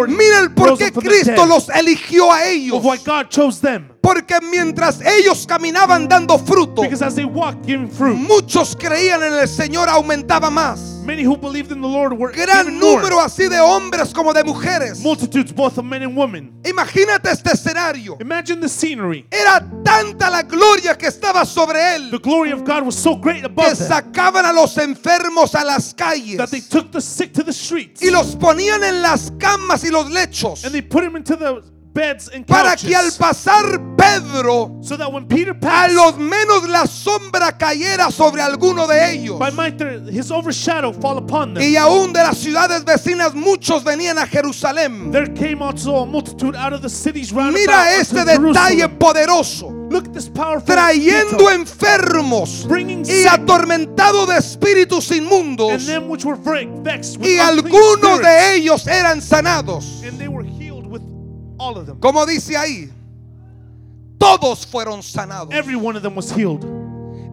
Mira el por qué Cristo los eligió a ellos. Of why God chose them. Porque mientras ellos caminaban dando fruto, Muchos creían en el Señor aumentaba más. many who believed in the Lord were Gran more. número así de hombres como de mujeres. Multitudes, both of men and women. Imagínate este escenario. Imagine the scenery. Era tanta la gloria que estaba sobre The él glory of God was so great que above them sacaban a los enfermos a las calles that they took the sick to the streets y los ponían en las camas y los lechos and they put them into the beds and para que al pasar Pedro so that when Peter a passed, los menos la sombra cayera sobre alguno de ellos. by might there- his overshadow fall upon them. Y aún de las ciudades vecinas muchos venían a Jerusalén. There came also a multitude out of the cities round Mira este detalle poderoso. Look at this powerful Trayendo enfermos y sick atormentado de espíritus and inmundos. them which were ve- vexed with Y algunos spirits, de ellos eran sanados. and they were healed Como dice ahí, todos fueron sanados. Every one of them was healed.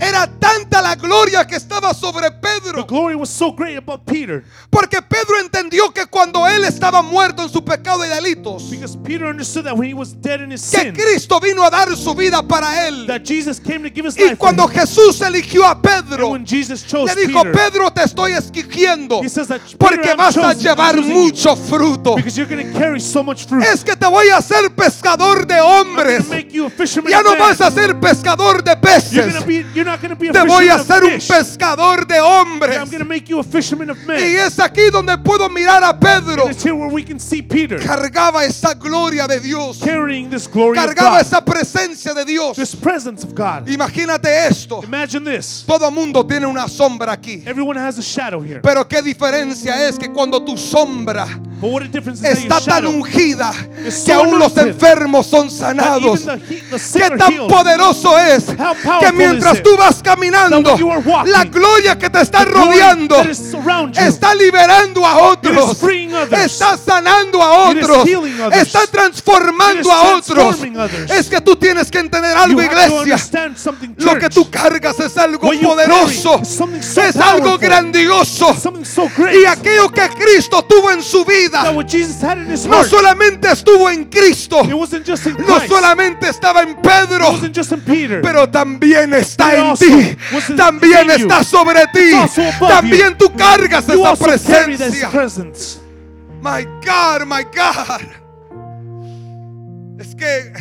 Era tanta la gloria que estaba sobre The Pedro. glory was so great about Peter Porque Pedro entendió que cuando él estaba muerto en su pecado y delitos, because Peter understood that when he was dead in his que sin, Cristo vino a dar su vida para él. that Jesus came to give his Y life for cuando. Jesús eligió a Pedro, when Jesus chose le dijo, Peter, Pedro, te estoy escogiendo porque I'm vas a I'm llevar mucho fruto. because you're going to carry so much fruit. Es que te voy a hacer pescador de I'm hombres. to make you a Ya no men. vas a ser pescador de You're, peces. gonna be, you're Te voy a hacer un pescador de I'm hombres. going to make you a fisherman of Y es aquí donde puedo mirar a Pedro. And it's here where we can see Peter Cargaba esa gloria de Dios. carrying this glory of Cargaba esa presencia de Dios. this presence of God. Imagínate esto. Imagine this. Todo mundo tiene una sombra aquí. Everyone has a shadow here. Pero qué diferencia es que cuando tu sombra está tan ungida que aún los enfermos son sanados. Qué tan poderoso es que mientras it tú vas caminando, la gloria que te está rodeando está liberando a otros, está sanando a otros, está transformando a otros. Es que tú tienes que entender algo, iglesia. Lo que tú cargas es algo poderoso, es algo grandioso. Something so great Y aquello que Cristo tuvo en su vida no solamente estuvo en Cristo, no solamente estaba en Pedro, pero también está But en ti, también está sobre ti, también tú cargas esa presencia. My God, my God. Es que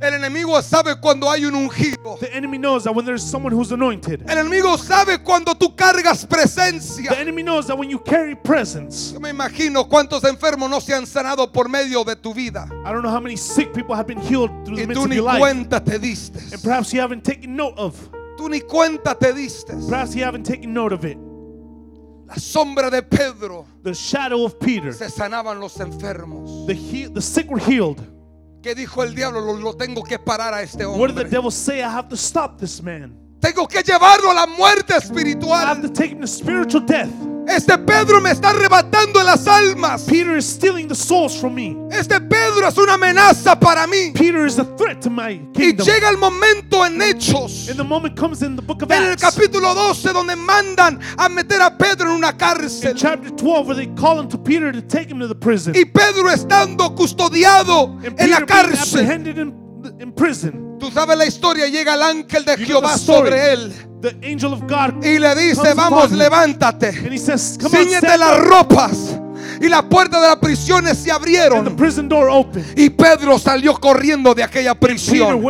el enemigo sabe cuando hay un ungido. The enemy knows that when there's someone who's anointed, El enemigo sabe cuando tú cargas the presencia. enemy knows that when you carry presence, Yo me imagino cuántos enfermos no se han sanado por medio de tu vida. I don't know how many sick people have been healed through Y the midst tú of ni your life, cuenta te diste. and perhaps you haven't taken note of. Tú ni cuenta te diste. Perhaps you haven't taken note of it. La sombra de Pedro The shadow of Peter, se sanaban los enfermos. the he- the sick were healed. ¿Qué dijo el diablo? Lo, lo tengo que parar a este What did the hombre. devil say? I have to stop this man. Tengo que llevarlo a la muerte I have espiritual. to take him to spiritual death. Este Pedro me está arrebatando las almas. Peter is stealing the souls from me. Este Pedro es una amenaza para mí. Peter is a threat to my Y kingdom. llega el momento en Hechos, And the moment comes in the book of en el Acts, capítulo 12, donde mandan a meter a Pedro en una in cárcel. chapter 12, where they call him to Peter to take him to the prison. Y Pedro estando custodiado And en la Peter being cárcel. apprehended in, in prison. Tú sabes la historia, llega el ángel de You Jehová sobre él The angel of God y le dice, comes vamos, levántate, and he says, Come on, ciñete las ropas. Y las puertas de las prisiones se And the abrieron. prison door opened. Y Pedro salió corriendo de aquella prisión.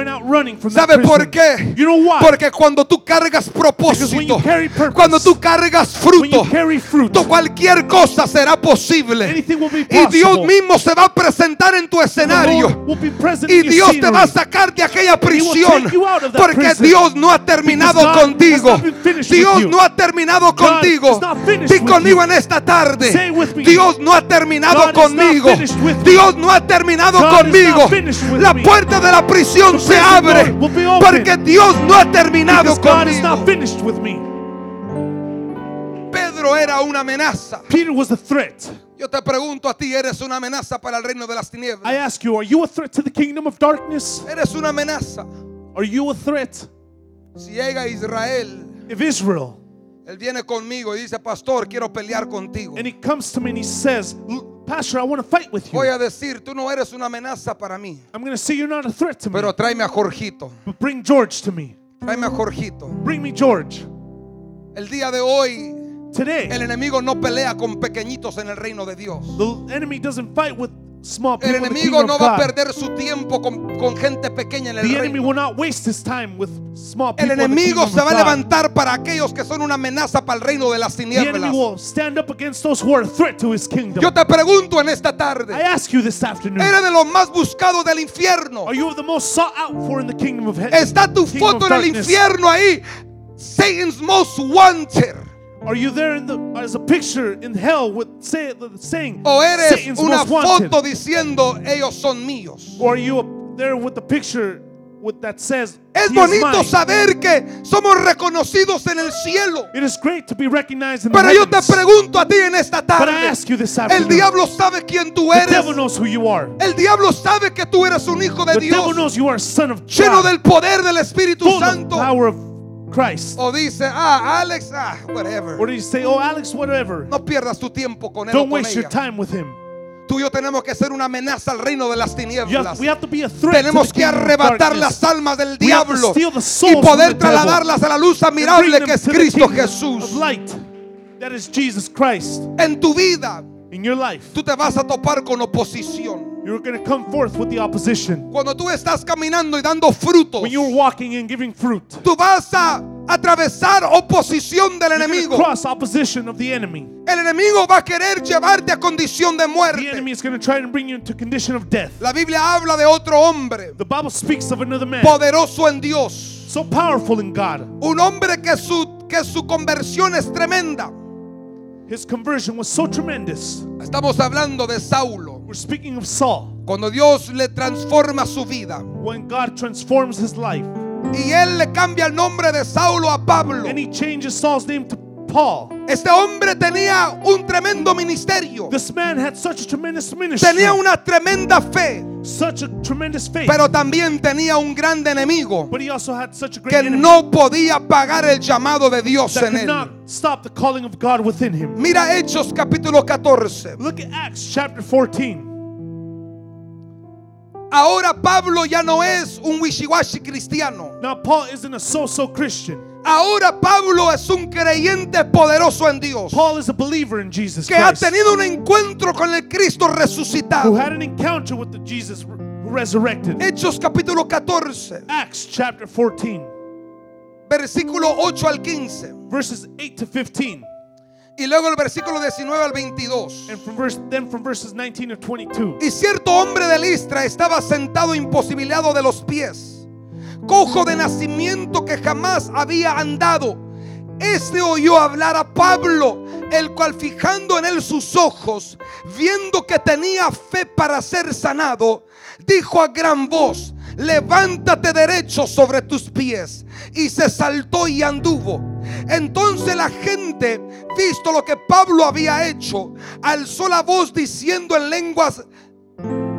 ¿Sabe por qué? You know why? Porque cuando tú cargas propósito, purpose, cuando tú cargas fruto, fruit, cualquier cosa será posible. Y. Dios mismo se va a presentar en tu escenario. Y Dios te va a sacar de aquella prisión. Porque. Dios no ha terminado contigo. Dios no ha terminado contigo. Di conmigo en esta tarde. Me. Dios no ha terminado God conmigo. Dios no ha terminado God conmigo. La puerta de la prisión se abre. Porque Dios no ha terminado conmigo. Pedro era una amenaza. Peter was a threat. Yo te pregunto a ti, ¿eres una amenaza para el reino de las I tinieblas? ask you, are you a threat to the kingdom of darkness? Eres una amenaza. Are you a threat? Si llega Israel, If Israel, él viene conmigo y dice, pastor, quiero pelear contigo. and he comes to me and he says, Pastor, I want to fight with you. Voy a decir, tú no eres una amenaza para mí, I'm going to say you're not a threat to me. pero tráeme a Jorgito. But bring George to me. Tráeme a Jorgito. Bring me George. El día de hoy, Today, el enemigo no pelea con pequeñitos en el reino de Dios. the enemy doesn't fight with small El people the enemigo no va a perder su tiempo con, con gente pequeña en el The enemy reino. will not waste his time with small El people in the enemigo kingdom se va a God. levantar para aquellos que son una amenaza para el reino de las The enemy tinieblas. will stand up against those who are a threat to his kingdom. Yo te pregunto en esta I tarde, ask you this afternoon, ¿eres de los más buscados del infierno? are you the most sought out for in the kingdom of heaven? ¿Está tu Kingdom of foto en el darkness? infierno ahí? Satan's most wanted. Are you there in the as a picture in hell with say, the saying ¿O eres Satan's una most wanted? foto diciendo ellos son míos? Or are you there with the picture with that says Es "He is bonito mine"? saber que somos reconocidos en el cielo. It is great to be recognized in the Pero yo te heavens. pregunto a ti en esta But I tarde. ask you this El afternoon. diablo sabe quién tú the eres. devil knows who you are. El diablo sabe que tú eres un hijo de The devil Dios. knows you are son of Lleno God. del poder del Espíritu full of Santo. power of Christ. O dice, ah, Alex, ah, whatever. Or do you say, oh Alex, whatever. No pierdas tu tiempo con él Don't waste your time with him. Tú y yo tenemos que ser una amenaza al reino de las tinieblas. have, we have to be a threat Tenemos que arrebatar las almas del diablo y poder trasladarlas a la luz admirable que es Cristo Jesús. En tu vida, tú te vas a topar con oposición. You're going to come forth with the opposition. Cuando tú estás caminando y dando frutos, When you're walking and giving fruit, tú vas a atravesar oposición del you're going to enemigo. cross opposition of the enemy. El enemigo va a querer llevarte a condición de The muerte. enemy is going to try and bring you into condition of death. La Biblia habla de otro hombre The Bible speaks of another man, poderoso en Dios. so powerful in God. Un hombre que su, que su conversión es tremenda. His conversion was so tremendous. Estamos hablando de Saulo. We're speaking of Saul. Cuando Dios le transforma su vida. When God transforms his life Y él le cambia el nombre de Saulo a Pablo. and he changes Saul's name to Paul. Este hombre tenía un tremendo ministerio. This man had such a tremendous ministry, Tenía una tremenda fe. such a tremendous faith, Pero también tenía un grande enemigo. but he also had such a great Que enemy no podía pagar el llamado de Dios that en could él. not stop the calling of God within him. Mira Hechos capítulo 14. Look at Acts chapter 14. Ahora Pablo ya no es un wishiwashi cristiano. Now, Paul isn't a so so Christian. Ahora Pablo es un creyente poderoso en Dios. Paul is a believer in Jesus Que ha tenido un encuentro con el Cristo who resucitado. had an encounter with the Jesus who resurrected. Hechos capítulo 14, Acts chapter 14, versículo 8 al 15. verses 8 to 15. Y luego el versículo 19 al 22. And from verse then from verses 19 to 22. Y cierto hombre de Listra estaba sentado imposibilitado de los pies, cojo de nacimiento que jamás había andado. Este oyó hablar a Pablo, el cual fijando en él sus ojos, viendo que tenía fe para ser sanado, dijo a gran voz, levántate derecho sobre tus pies. Y se saltó y anduvo. Entonces la gente, visto lo que Pablo había hecho, alzó la voz diciendo en lenguas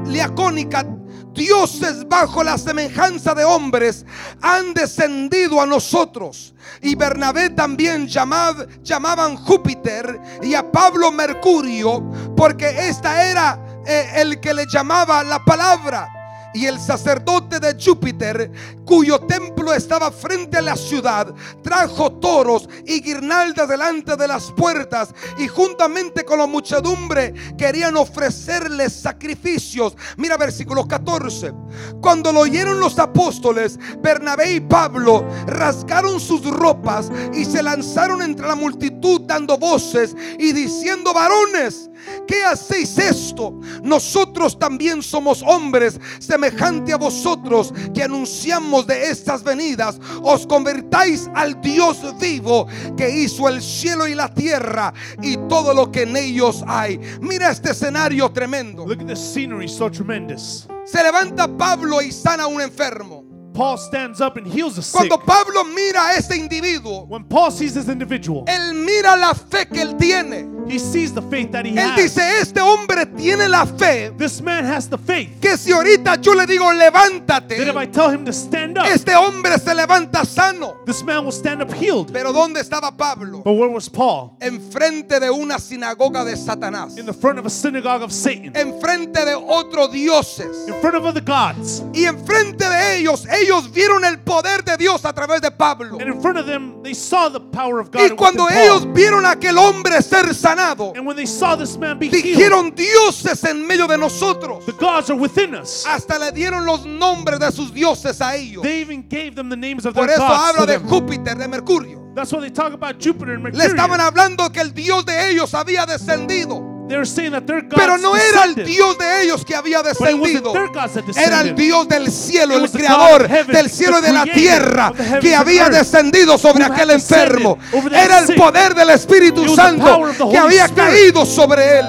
liacónicas, dioses bajo la semejanza de hombres han descendido a nosotros. Y Bernabé también llamab- llamaban Júpiter y a Pablo Mercurio, porque esta era eh, el que le llamaba la palabra. Y el sacerdote de Júpiter, cuyo templo estaba frente a la ciudad, trajo toros y guirnaldas delante de las puertas y juntamente con la muchedumbre querían ofrecerles sacrificios. Mira versículo 14. Cuando lo oyeron los apóstoles, Bernabé y Pablo rasgaron sus ropas y se lanzaron entre la multitud dando voces y diciendo, varones, ¿qué hacéis esto? Nosotros también somos hombres semejante a vosotros que anunciamos de estas venidas. Os convertáis al Dios vivo que hizo el cielo y la tierra y todo lo que en ellos hay. Mira este escenario tremendo. Look at this scenery so tremendous. Se levanta Pablo y sana a un enfermo. Paul stands up and heals the sick. Cuando Pablo mira a este individuo, When Paul sees this individual, él mira la fe que él tiene. He sees the faith that he Él has. dice, este hombre tiene la fe This man has the faith que si ahorita yo le digo that if levántate, I tell him to stand up, este hombre se levanta sano. this man will stand up healed. Pero ¿dónde estaba Pablo? But where was Paul? Enfrente de una sinagoga de Satanás. In the front of a synagogue of Satan, Enfrente de otros dioses. in front of other gods, Y enfrente de ellos, ellos vieron el poder de Dios a través de Pablo. and in front of them, they saw the power of God. Y cuando ellos vieron a aquel hombre ser sanado, and when they saw this man be healed, dijeron dioses en medio de nosotros. the gods are within us. Hasta le dieron los nombres de sus dioses a ellos. They even gave them the names of Por eso habla de. Júpiter, de Mercurio. That's why they talk about Jupiter and Le estaban hablando que el Dios de ellos había descendido. Pero no era el. Dios de ellos que había descendido. Era el. Dios del cielo, el creador del cielo y de la tierra que había descendido sobre aquel enfermo. Era el poder del Espíritu Santo que había caído sobre él.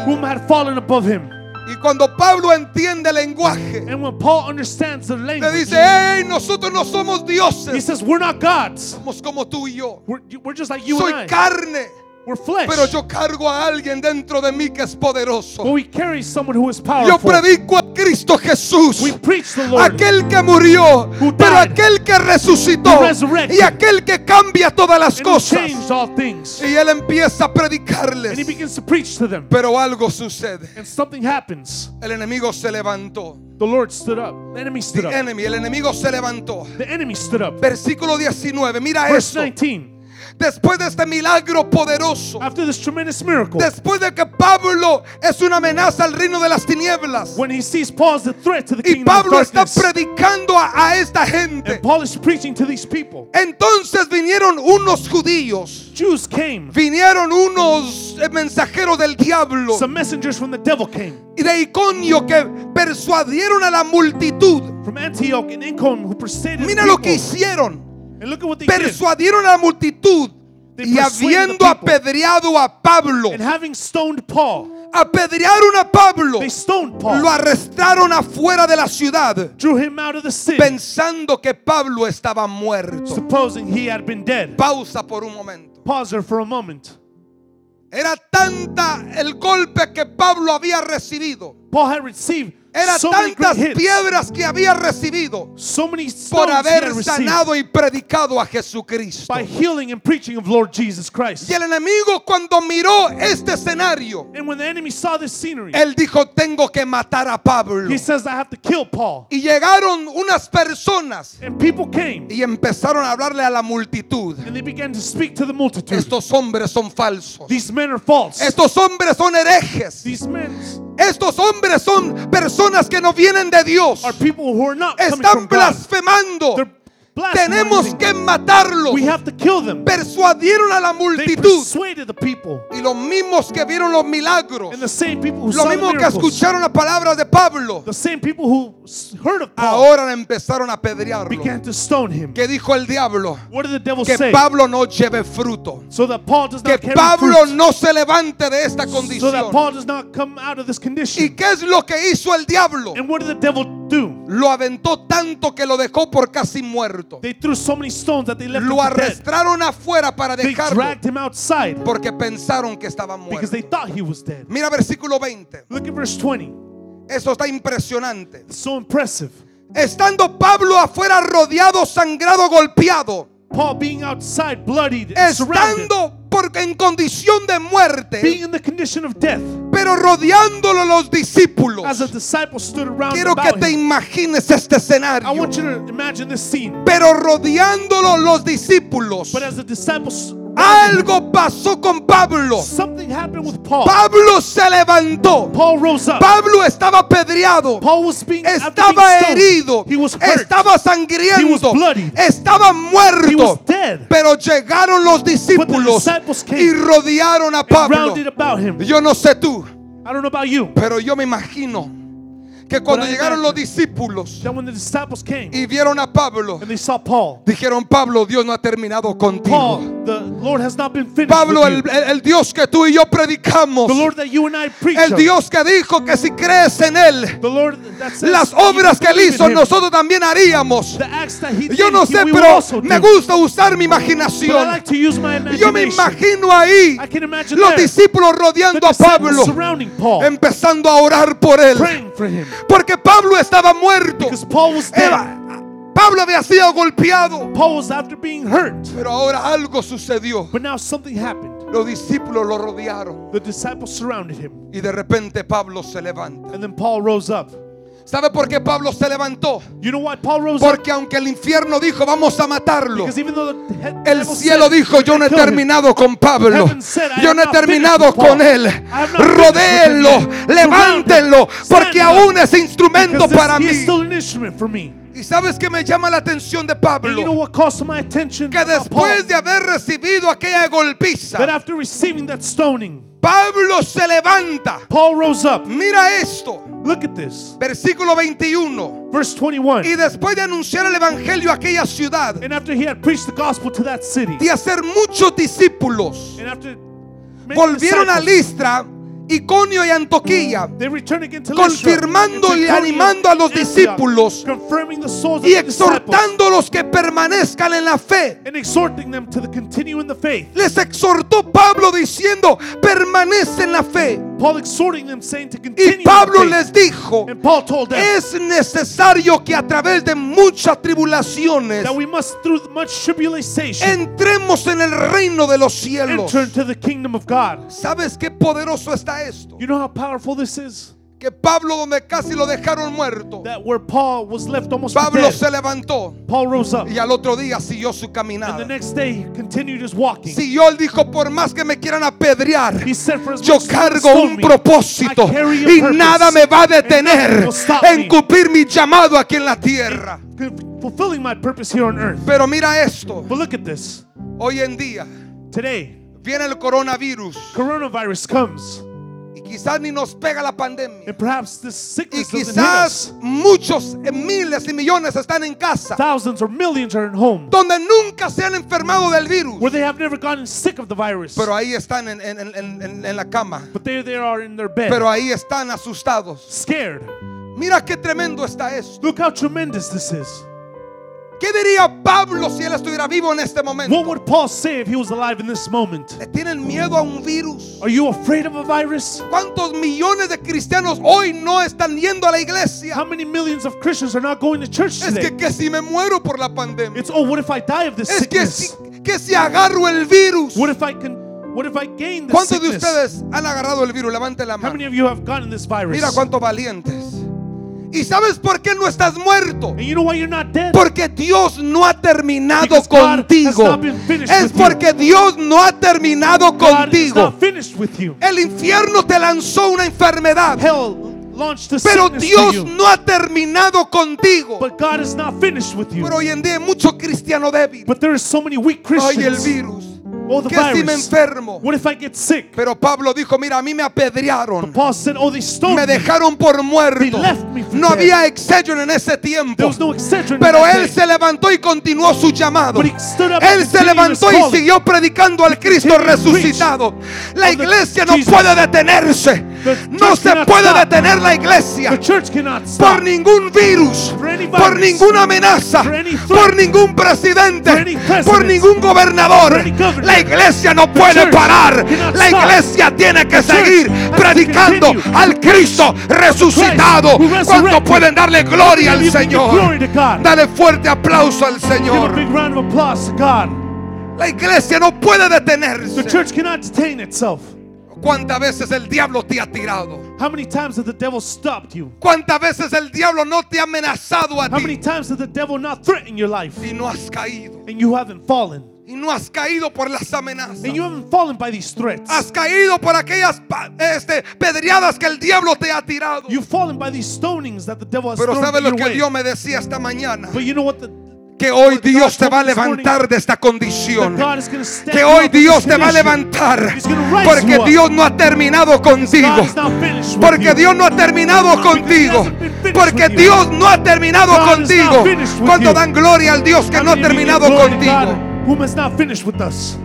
Y cuando Pablo entiende el lenguaje, le dice, hey, nosotros no somos he dioses, says, We're not gods. somos como tú y yo. We're, we're just like you Soy and I. carne, We're flesh. pero yo cargo a alguien dentro de mí que es but poderoso. we carry someone who is Yo powerful. predico a Cristo Jesús. we preach the Lord. aquel que murió, Who pero aquel que resucitó y aquel que cambia todas las and cosas. changed all things. Y él empieza a And he predicarles. begins to preach to them. Pero algo sucede. And something happens. El enemigo se levantó. The Lord stood up. The enemy stood The up. enemy, el enemigo se levantó. The enemy stood up. Versículo 19, mira Verse esto. 19. Después de este milagro poderoso, After this tremendous miracle, después de que Pablo es una amenaza al reino de las tinieblas, when he sees Paul as the threat to the y kingdom of Pablo está predicando a, a esta gente, and Paul is preaching to these people, entonces vinieron unos judíos. Jews came. Vinieron unos eh, mensajeros del diablo Some messengers from the devil came. y de Iconio que persuadieron a la multitud. From Antioch and Icon who persuaded Mira lo que hicieron. Persuadieron a la multitud y habiendo apedreado a Pablo, Paul, apedrearon a Pablo, Paul, lo arrestaron afuera de la ciudad, city, pensando que Pablo estaba muerto. supposing he had been dead. Pausa por un momento. For a moment. Era tanta el golpe que Pablo había recibido. Paul had received Era so tantas piedras que había recibido so por haber sanado y predicado a Jesucristo. by healing and preaching of Lord Jesus Christ. Y el enemigo cuando miró este escenario, And when the enemy saw this scenery, él dijo, tengo que matar a Pablo. he says, I have to kill Paul. Y llegaron unas personas And people came y empezaron a hablarle a la multitud. and they began to speak to the multitude. Estos hombres son falsos. These men are false. Estos hombres son herejes. Estos hombres son personas que no vienen de Dios. Están blasfemando. Tenemos que matarlos. We have to kill them. Persuadieron a la multitud. persuaded the people. Y los mismos que vieron los milagros. And the same people who Los saw the mismos que escucharon las palabras de Pablo. The same people who s- heard of Paul Ahora empezaron a apedrearlo. began to stone him. ¿Qué dijo el diablo? What did the devil Que say? Pablo no lleve fruto. so that Paul does Que Pablo no se levante de esta condición. Paul does not come out of this ¿Y condition. qué es lo que hizo el diablo? And what did the devil do? Lo aventó tanto que lo dejó por casi muerto. They threw so many stones that they left Lo arrastraron afuera para They dejarlo dragged him outside porque pensaron que estaba because muerto. they thought he was dead. Mira versículo 20. Look at verse 20. Eso está impresionante. So impressive. Estando Pablo afuera rodeado, sangrado, golpeado, Paul being outside, bloodied, and estando porque en condición de being muerte, in the condition of death, pero rodeándolo los discípulos. as a disciple stood around Quiero que te him. imagines este I escenario. want you to imagine this scene. Pero rodeándolo los discípulos, But as the disciples, algo pasó con Pablo. something happened with Paul. Pablo se levantó. Paul rose up. Pablo estaba apedreado. Paul was being, after being Estaba herido. Estaba sangriento. Estaba muerto. Pero llegaron los discípulos y rodearon a Pablo. Yo no sé tú, I don't know about you. pero yo me imagino que cuando llegaron los discípulos y vieron a Pablo, and they saw Paul, dijeron, Pablo, Dios no ha terminado contigo. The Lord has not been finished Pablo, el, el- Dios que tú y yo predicamos, The Lord that you and I preach el. Dios que dijo que si crees en Él, The Lord that says las obras que Él hizo nosotros también haríamos. the acts that he Yo no he- sé, will pero me gusta usar mi imaginación. like to use my Yo me imagino ahí los discípulos rodeando a Pablo, Paul, empezando a orar por él. Porque Pablo estaba muerto. Paul was dead. Pablo había sido golpeado. Paul was after being hurt. Pero ahora algo sucedió. But now something happened. Los discípulos lo rodearon. The disciples surrounded him. Y de repente Pablo se levanta. And then Paul rose up. ¿Sabe por qué Pablo se levantó? You know why Paul rose up? Porque aunque el infierno dijo vamos a matarlo, Because even though the he- el cielo dijo yo no he terminado con Pablo. Said, "I Yo no he terminado con él. Rodéenlo, levántenlo, porque aún es instrumento Because this- para he is mí. Y sabes que me llama la atención de And you know Pablo, what my attention? que después de haber recibido aquella That golpiza, after receiving that stoning, Pablo se levanta. Paul rose up. Mira esto, Look at this. versículo 21. Verse 21. Y después de anunciar el evangelio a aquella ciudad, And after he had preached the gospel to that city, de hacer muchos discípulos, and after volvieron a Listra, Iconio y Antoquía, confirmando and y animando a los discípulos y the disciples, exhortando a los que permanezcan en la fe. and exhorting them to the continue in the faith. Les exhortó Pablo diciendo, permanece en la fe. Y Pablo les dijo, es necesario que a través de muchas tribulaciones entremos en el reino de los cielos. ¿Sabes qué poderoso está esto? You know how powerful this is? Que Pablo donde casi lo dejaron muerto, That where Paul was left almost Pablo dead, se levantó Paul rose up. y al otro día siguió su And the caminada. next day he continued his walking. Siguió, él dijo, por más que me quieran apedrear, He said, For as yo cargo un propósito I carry a y purpose, nada me va a detener en cumplir mi llamado aquí en la tierra. fulfilling my purpose here on earth. Pero mira esto, But look at this. hoy en día Today, viene el coronavirus coronavirus comes, quizás ni nos pega la pandemia. and perhaps this Y sickness us. quizás muchos, eh, miles y millones están en casa Thousands or millions are at home donde nunca se han enfermado del virus. where they have never gotten sick of the virus. Pero ahí están en, en- en- en- en la cama. But there they are in their bed, Pero ahí están asustados. scared. Mira qué tremendo está esto. Look how tremendous this is. ¿Qué diría Pablo si él estuviera vivo en este What momento? would Paul say if he was alive in this moment? ¿Le tienen miedo a un virus? Are you afraid of a virus? ¿Cuántos millones de cristianos hoy no están yendo a la iglesia? How many millions of Christians are not going to church Es que, que si me muero por la pandemia. It's oh, what if I die of this Es que si, sickness? que si agarro el virus. What if I can? What if I gain ¿Cuántos de ustedes han agarrado el virus? Levanten la How mano. many of you have gotten this virus? Mira cuántos valientes. ¿Y sabes por qué no estás muerto? You know why you're not dead? Porque Dios no ha terminado Because contigo. Es with you. porque Dios no ha terminado God contigo. El infierno te lanzó una enfermedad. Hell Pero Dios no ha terminado contigo. But God is not finished with you. Pero hoy en día hay mucho cristiano débil. But there are so many weak Ay, el Christians. virus. The ¿Qué si me enfermo? What if I get sick? Pero Pablo dijo, mira, a mí me apedrearon. Paul said, Oh, they stoned Me dejaron por muerto. They left me for No dead. había Excedrin en ese tiempo. There was no Excedrin in Pero that él day. se levantó y continuó su llamado. But he stood up Él se levantó y siguió predicando al Cristo resucitado. La iglesia no Jesus. puede detenerse. No se puede stop. detener la iglesia The church cannot por ningún virus, por ninguna amenaza, por ningún presidente, por ningún gobernador. Governor. La iglesia no puede parar. La iglesia tiene que seguir predicando al Cristo resucitado. ¿Cuánto pueden darle gloria al Señor? Dale fuerte aplauso al Señor. La iglesia no puede detenerse. ¿Cuántas veces el diablo te ha tirado? How many times has the devil stopped you? ¿Cuántas veces el diablo no te ha amenazado a How many ti? times has the devil not threatened your life? Y no has caído. And you haven't fallen. Y no has caído por las amenazas. And you haven't fallen by these threats. Has caído por aquellas este, pedreadas que el diablo te ha tirado. You've fallen by these stonings that the devil has Pero thrown ¿sabe your lo que way. Dios me decía esta mañana? But you know what the Que hoy Dios te va a levantar de esta condición. Que hoy Dios te va a levantar. Porque. Dios no ha terminado contigo. Porque. Dios no ha terminado contigo. Porque. Dios no ha terminado contigo. Cuando dan gloria al Dios que no ha terminado contigo. God Whom has not finished with us.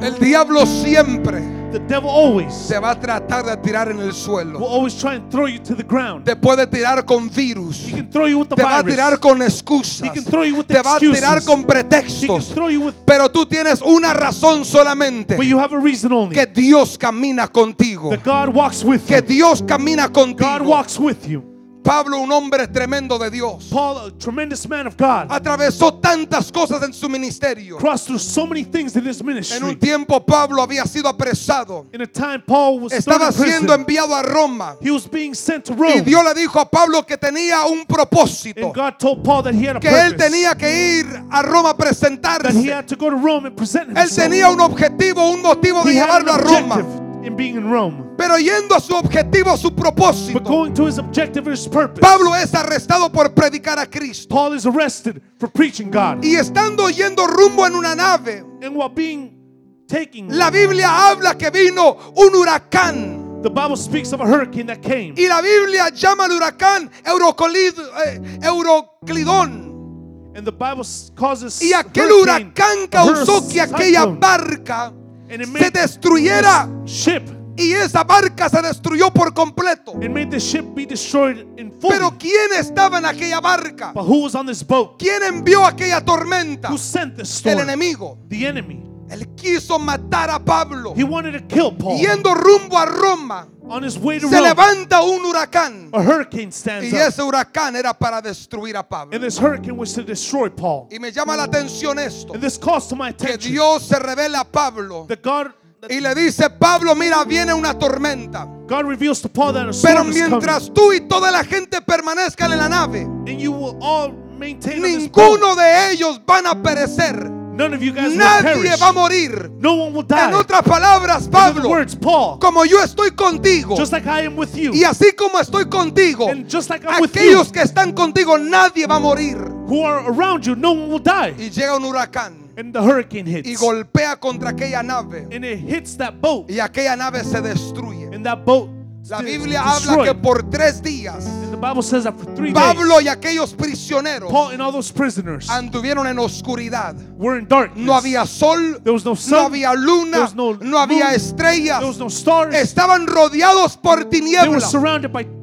El diablo siempre The devil always te va a tratar de tirar en el will suelo. always try and throw you to the ground. Te puede tirar con virus. He can throw you with the Te va a virus. tirar con He excusas. can throw you with Te va a tirar excuses. con He can pretextos. throw you with, Pero tú tienes una razón solamente. but you have a reason only. Que Dios camina contigo. That God walks with Que you. Dios camina God contigo. walks with you. Pablo, un hombre tremendo de Dios. Paul, a tremendous man of God, Atravesó tantas cosas en su ministerio. crossed through so many things in his En ministry. un tiempo Pablo había sido apresado. In a time, Paul was Estaba siendo enviado a Roma. He was being sent to Y Rome. Dios le dijo a Pablo que tenía un propósito. And God told Paul that he had a Que él purpose. tenía que ir a Roma a That he presentarse. had to go to Rome and present Él tenía un objetivo, un motivo de He llevarlo a Roma. In being in Rome. Pero yendo a su objetivo, su But propósito, going to his objective and his purpose. Pablo es arrestado por predicar a Cristo. Paul is arrested for preaching God. Y estando yendo rumbo en una nave, And while being taking, la Biblia habla que vino un huracán. the Bible speaks of a hurricane that came. Y la Biblia llama al huracán eh, Euroclidón. And the Bible causes Y aquel huracán causó que aquella barca se destruyera y esa barca se destruyó por completo. It made the ship be destroyed in full. Pero ¿quién estaba en aquella barca? But who was on this boat? ¿Quién envió aquella tormenta? Who sent this El enemigo. The enemy. Él quiso matar a Pablo. He wanted to kill Paul. Yendo rumbo a Roma, On his way to se Rome, levanta un huracán. a hurricane stands Y ese huracán era para destruir a Pablo. And this hurricane was to destroy Paul. Y me llama la atención esto. And this calls to my Que attention Dios se revela a Pablo that God, y le dice, Pablo, mira, viene una tormenta. God reveals to Paul that a Pero storm coming. mientras tú y toda la gente permanezcan en la nave, And you will all maintain ninguno de ellos van a perecer. None of you guys will Nadie perish. va a morir. No one will die. En otras palabras, Pablo, words, Paul, como yo estoy contigo just like I am with you, y así como estoy contigo, and just like I'm with aquellos you, que están contigo, nadie va a morir. who are around you, no one will die. Y llega un huracán And the hurricane y hits. golpea contra aquella nave And it hits that boat. y aquella nave se destruye. And that boat La Biblia habla que por tres días And the Bible says that for three Pablo days, y aquellos prisioneros anduvieron en oscuridad. were in darkness. No había sol, There was no había luna, There was no había moon. estrellas. There was no stars. Estaban rodeados por tinieblas.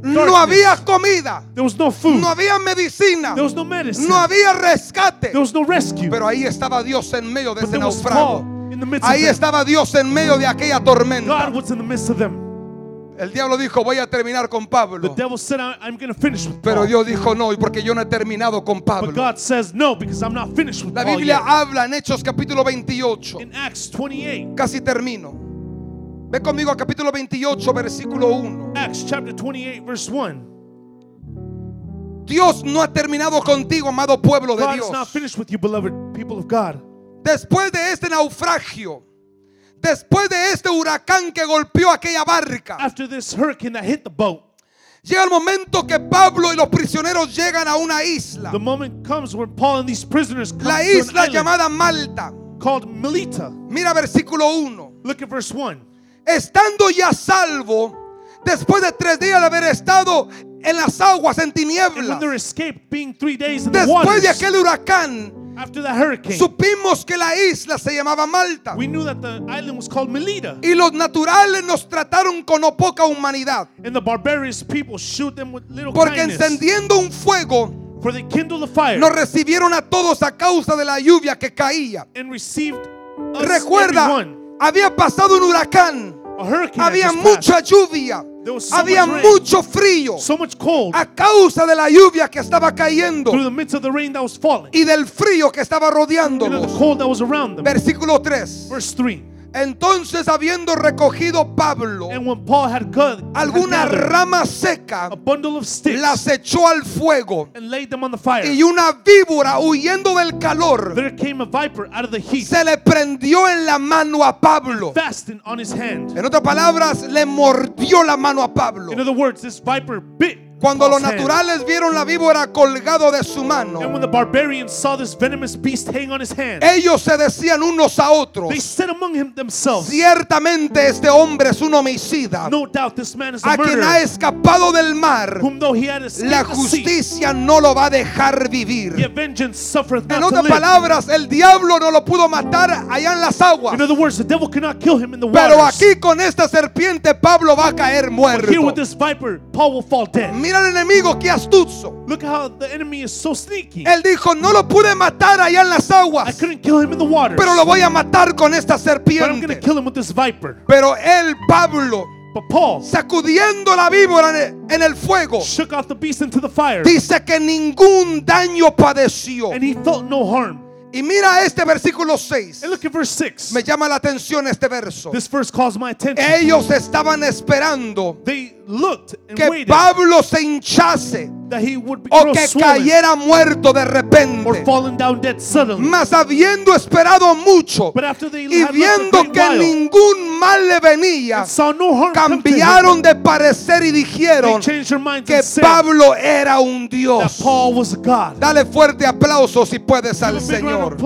No había comida, There was no había medicina, There was no había rescate. There was no rescue. Pero ahí estaba Dios en medio de But ese naufrago. Paul in the midst Ahí of them. estaba Dios en medio de aquella tormenta. El diablo dijo, voy a terminar con The Pablo. devil said, "I- I'm to finish with Pero Paul. Dios dijo, no, y porque yo no he terminado con But Pablo. God says, no, because I'm not finished with La Biblia habla en Hechos capítulo 28. In Acts 28, Casi termino. Ve conmigo a capítulo 28, versículo 1. Acts chapter 28, verse 1. Dios no ha terminado contigo, amado pueblo de God is not Dios. finished with you, beloved people of God. Después de este naufragio, después de este huracán que golpeó aquella barca, After this hurricane that hit the boat, llega el momento que Pablo y los prisioneros llegan a una isla. the moment comes when Paul and these prisoners come La to an isla llamada Malta. called Melita. Mira versículo 1. Look at verse 1. Estando ya salvo, después de tres días de haber estado en las aguas en tinieblas, being three days in the después waters, de aquel huracán, after that hurricane, supimos que la isla se llamaba Malta. we knew that the island was called Melita. Y los naturales nos trataron con no poca humanidad. And the barbarous people shoot them with little Porque kindness. encendiendo un fuego, For they kindled a fire nos recibieron a todos a causa de la lluvia que caía. and received us Recuerda, everyone. había pasado un huracán, A hurricane había mucha lluvia, so había mucho frío so much cold a causa de la lluvia que estaba cayendo through the midst of the rain that was falling y del frío que estaba them. Versículo 3. Verse 3. Entonces habiendo recogido Pablo And when Paul had, got, had alguna rama seca, las echó al fuego. and laid them on the fire, Y una víbora huyendo del calor there came a viper out of the heat, se le prendió en la mano a Pablo. En otras palabras, le mordió la mano a Pablo. Cuando los naturales vieron la víbora colgado de su mano, when the barbarians saw this venomous beast hang on his hand, ellos se decían unos a otros, they said among him themselves, ciertamente este hombre es un homicida, No doubt this man is a quien ha escapado del mar, whom though he had la escaped the sea, justicia no lo va a dejar vivir. En otras palabras, el diablo no lo pudo matar allá en las aguas. In other words, the devil cannot kill him in the Pero aquí con esta serpiente Pablo va a caer muerto. here Mira el enemigo que astuto. Look how the enemy is so sneaky. Él dijo, no lo pude matar allá en las I aguas, couldn't kill him in the waters, pero lo voy a matar con esta but I'm serpiente. kill him with this viper. Pero él, Pablo, But Paul sacudiendo la víbora en el fuego, shook off the beast into the fire, dice que ningún daño padeció. and he felt no harm. Y mira este versículo 6. And look at verse 6. Me llama la atención este verso. This verse calls my attention. Ellos estaban esperando They looked and que Pablo se hinchase that he would o que swollen cayera muerto de or repente. fallen down dead suddenly. Mas habiendo esperado mucho But after they y viendo que while ningún mal le venía, no cambiaron de parecer y dijeron que Pablo era un that Dios. Paul was a God. Dale fuerte aplauso si puedes al Señor.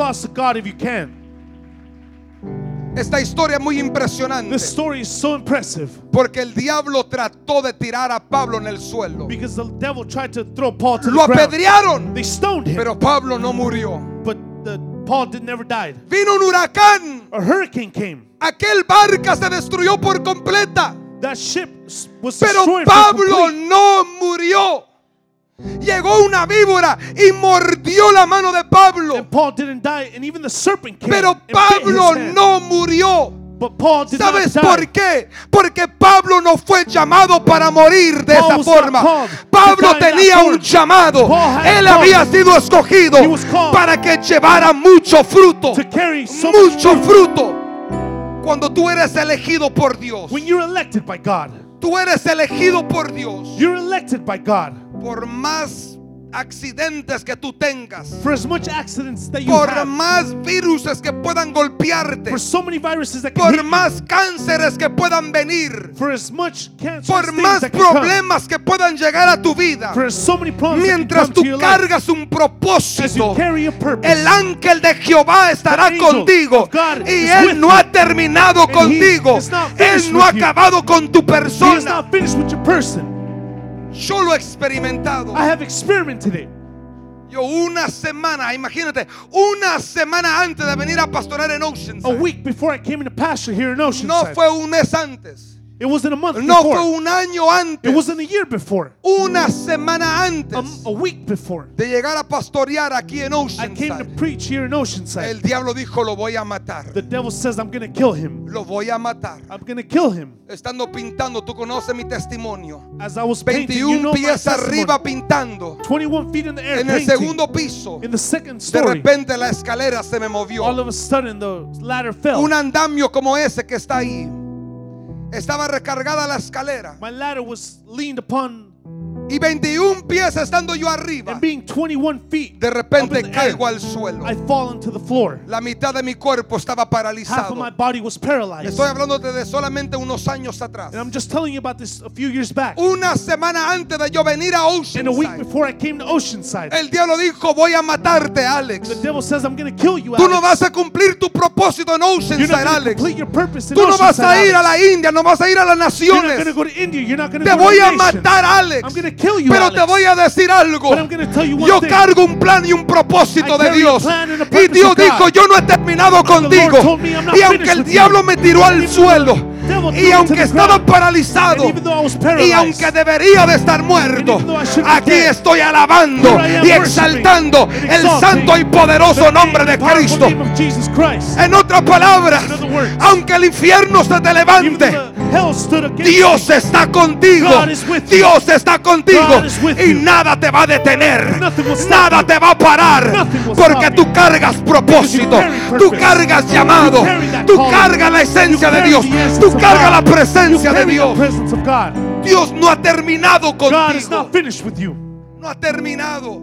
Esta historia es muy impresionante This story is so impressive porque el diablo trató de tirar a Pablo en el suelo. because the devil tried to throw Paul to Lo the ground. apedrearon, They stoned him, pero Pablo no murió. but the, Paul did never died. Vino un huracán. A hurricane came. Aquel barca se destruyó por completa. That ship was Pero Pablo no murió. Llegó una víbora y mordió la mano de Pablo. And Paul didn't die, and even the serpent came Pero Pablo no murió. But Paul did ¿Sabes not por die. qué? Porque Pablo no fue llamado para morir de Paul esa forma. Pablo tenía un llamado. Él había sido escogido para que llevara mucho fruto. so much Mucho fruto. Cuando tú eres elegido por Dios. When you're elected by God, Tú eres elegido por Dios. you're elected by God. Por más accidentes que tú tengas. For as much accidents that you Por have, más viruses que puedan golpearte. for so many viruses that can Por hit you, más cánceres que puedan venir. for as much Por más that can come, problemas que puedan llegar a tu vida. for so many Mientras tú life, cargas un propósito. carry a purpose, El ángel de Jehová estará contigo y Él no ha terminado contigo. Él no ha acabado con tu persona. Yo lo he experimentado. I have experimented it. Yo una semana, imagínate, una semana antes de venir a pastorar en A Oceanside. week before I came into pasture here in No Oceanside, fue un mes antes. It wasn't a month No before. fue un año It antes. wasn't a year before. Una semana A, antes a week before. de llegar a pastorear aquí en I came to Oceanside. preach here in Oceanside. El diablo dijo, lo voy a matar. The devil says, I'm going to kill him. Lo voy a matar. I'm going to kill him. Estando pintando, tú conoces mi testimonio. As I was painting, you 21 know my pies arriba pintando. 21 feet in the air En el painting. segundo piso, In the second de story, repente la escalera se me all movió. of a sudden the ladder fell. Un andamio como ese que está ahí. Estaba recargada la escalera. My ladder was leaned upon Y 21 pies estando yo arriba. and being 21 feet. De repente air, caigo al suelo. I fall into the floor. La mitad de mi cuerpo estaba paralizado. Estoy hablándote de solamente unos años atrás. And I'm just telling you about this a few years back. Una semana antes de yo venir a And a week Oceanside, before I came to Oceanside, el diablo dijo, voy a matarte, Alex. the devil says, I'm going to kill you, Tú no vas a cumplir tu propósito en Oceanside, Alex. complete your purpose in Tú no vas a ir a la. India, no vas a ir a las You're not going to naciones. go to India. You're not going to Te voy a matar, Alex. Kill you, Pero Alex. te voy a decir algo. Yo thing. cargo un plan y un propósito I de Dios. Y Dios dijo, yo no he terminado contigo. Y aunque el diablo me tiró al suelo, y aunque estaba paralizado, y aunque debería de estar muerto, aquí estoy alabando y exaltando and el santo y poderoso nombre de Cristo. En otras palabras, aunque el infierno se te levante, Dios está contigo. Dios está contigo. Y nada te va a detener. Nada te va a parar. Porque tú cargas propósito. Tú cargas llamado. Tú cargas la esencia de Dios. Tú God. la presencia de Dios. Dios no ha terminado contigo. No ha terminado.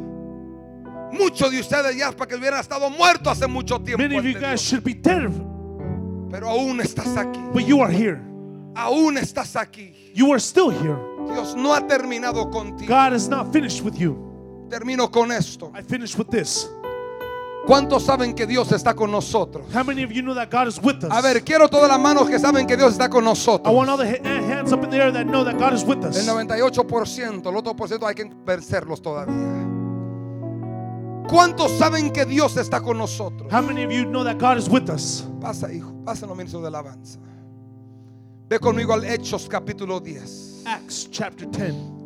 Muchos de ustedes ya para que hubieran estado muertos hace mucho tiempo. Many of you ante guys Dios. should be dead, Pero aún estás aquí. but you are here. Aún estás aquí. You are still here. Dios no ha terminado contigo. God is not finished with you. Termino con esto. ¿Cuántos saben que Dios está con nosotros? How many of you know that God is with us? A ver, quiero todas las manos que saben que Dios está con I nosotros. want all the ha- hands up in the air that know that God is with El us. 98%, el otro por ciento hay que vencerlos todavía. ¿Cuántos saben que Dios está con nosotros? How many of you know that God is with us? Pasa, hijo, pasa los ministros de alabanza. Ve conmigo al Hechos capítulo 10. Acts chapter 10.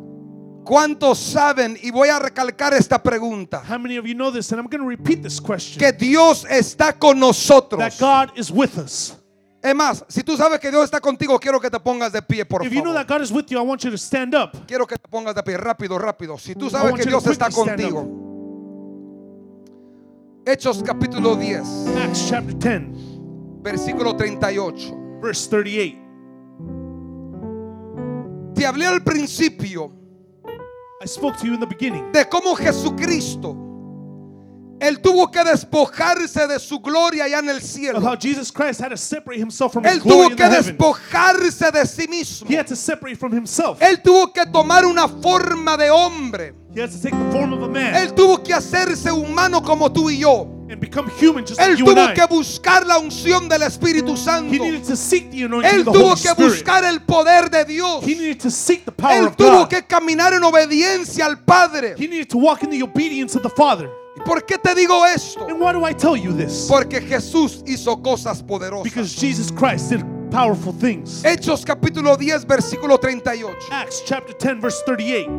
¿Cuántos saben? Y voy a recalcar esta pregunta. How many of you know this? And I'm going to repeat this question. Que Dios está con nosotros. That God is with us. Es más, si tú sabes que Dios está contigo, quiero que te pongas de pie, por If you know favor. that God is with you, I want you to stand up. Quiero que te pongas de pie, rápido, rápido. Si tú sabes que Dios está contigo. Hechos capítulo 10, Acts chapter 10, versículo 38. verse 38. Te hablé al principio I spoke to you in the beginning de cómo Jesucristo, Él tuvo que despojarse de su gloria allá en el cielo. how Jesus Christ had to separate himself from his Él tuvo que despojarse de sí mismo. He had to separate from himself. Él tuvo que tomar una forma de hombre. He has to take the form of a man Él tuvo que hacerse humano como tú y yo. And become human just like Él you and tuvo I. que buscar la unción del Espíritu He Santo. needed to seek the anointing Él of the tuvo Holy que Spirit. buscar el poder de Dios. He needed to seek the power Él of tuvo God. que caminar en obediencia al Padre. He needed to walk in the obedience of the Father. ¿Y por qué te digo esto? And why do I tell you this? Porque Jesús hizo cosas poderosas. Because Jesus Christ did powerful things. Hechos capítulo 10, versículo 38. Acts chapter 10, verse 38.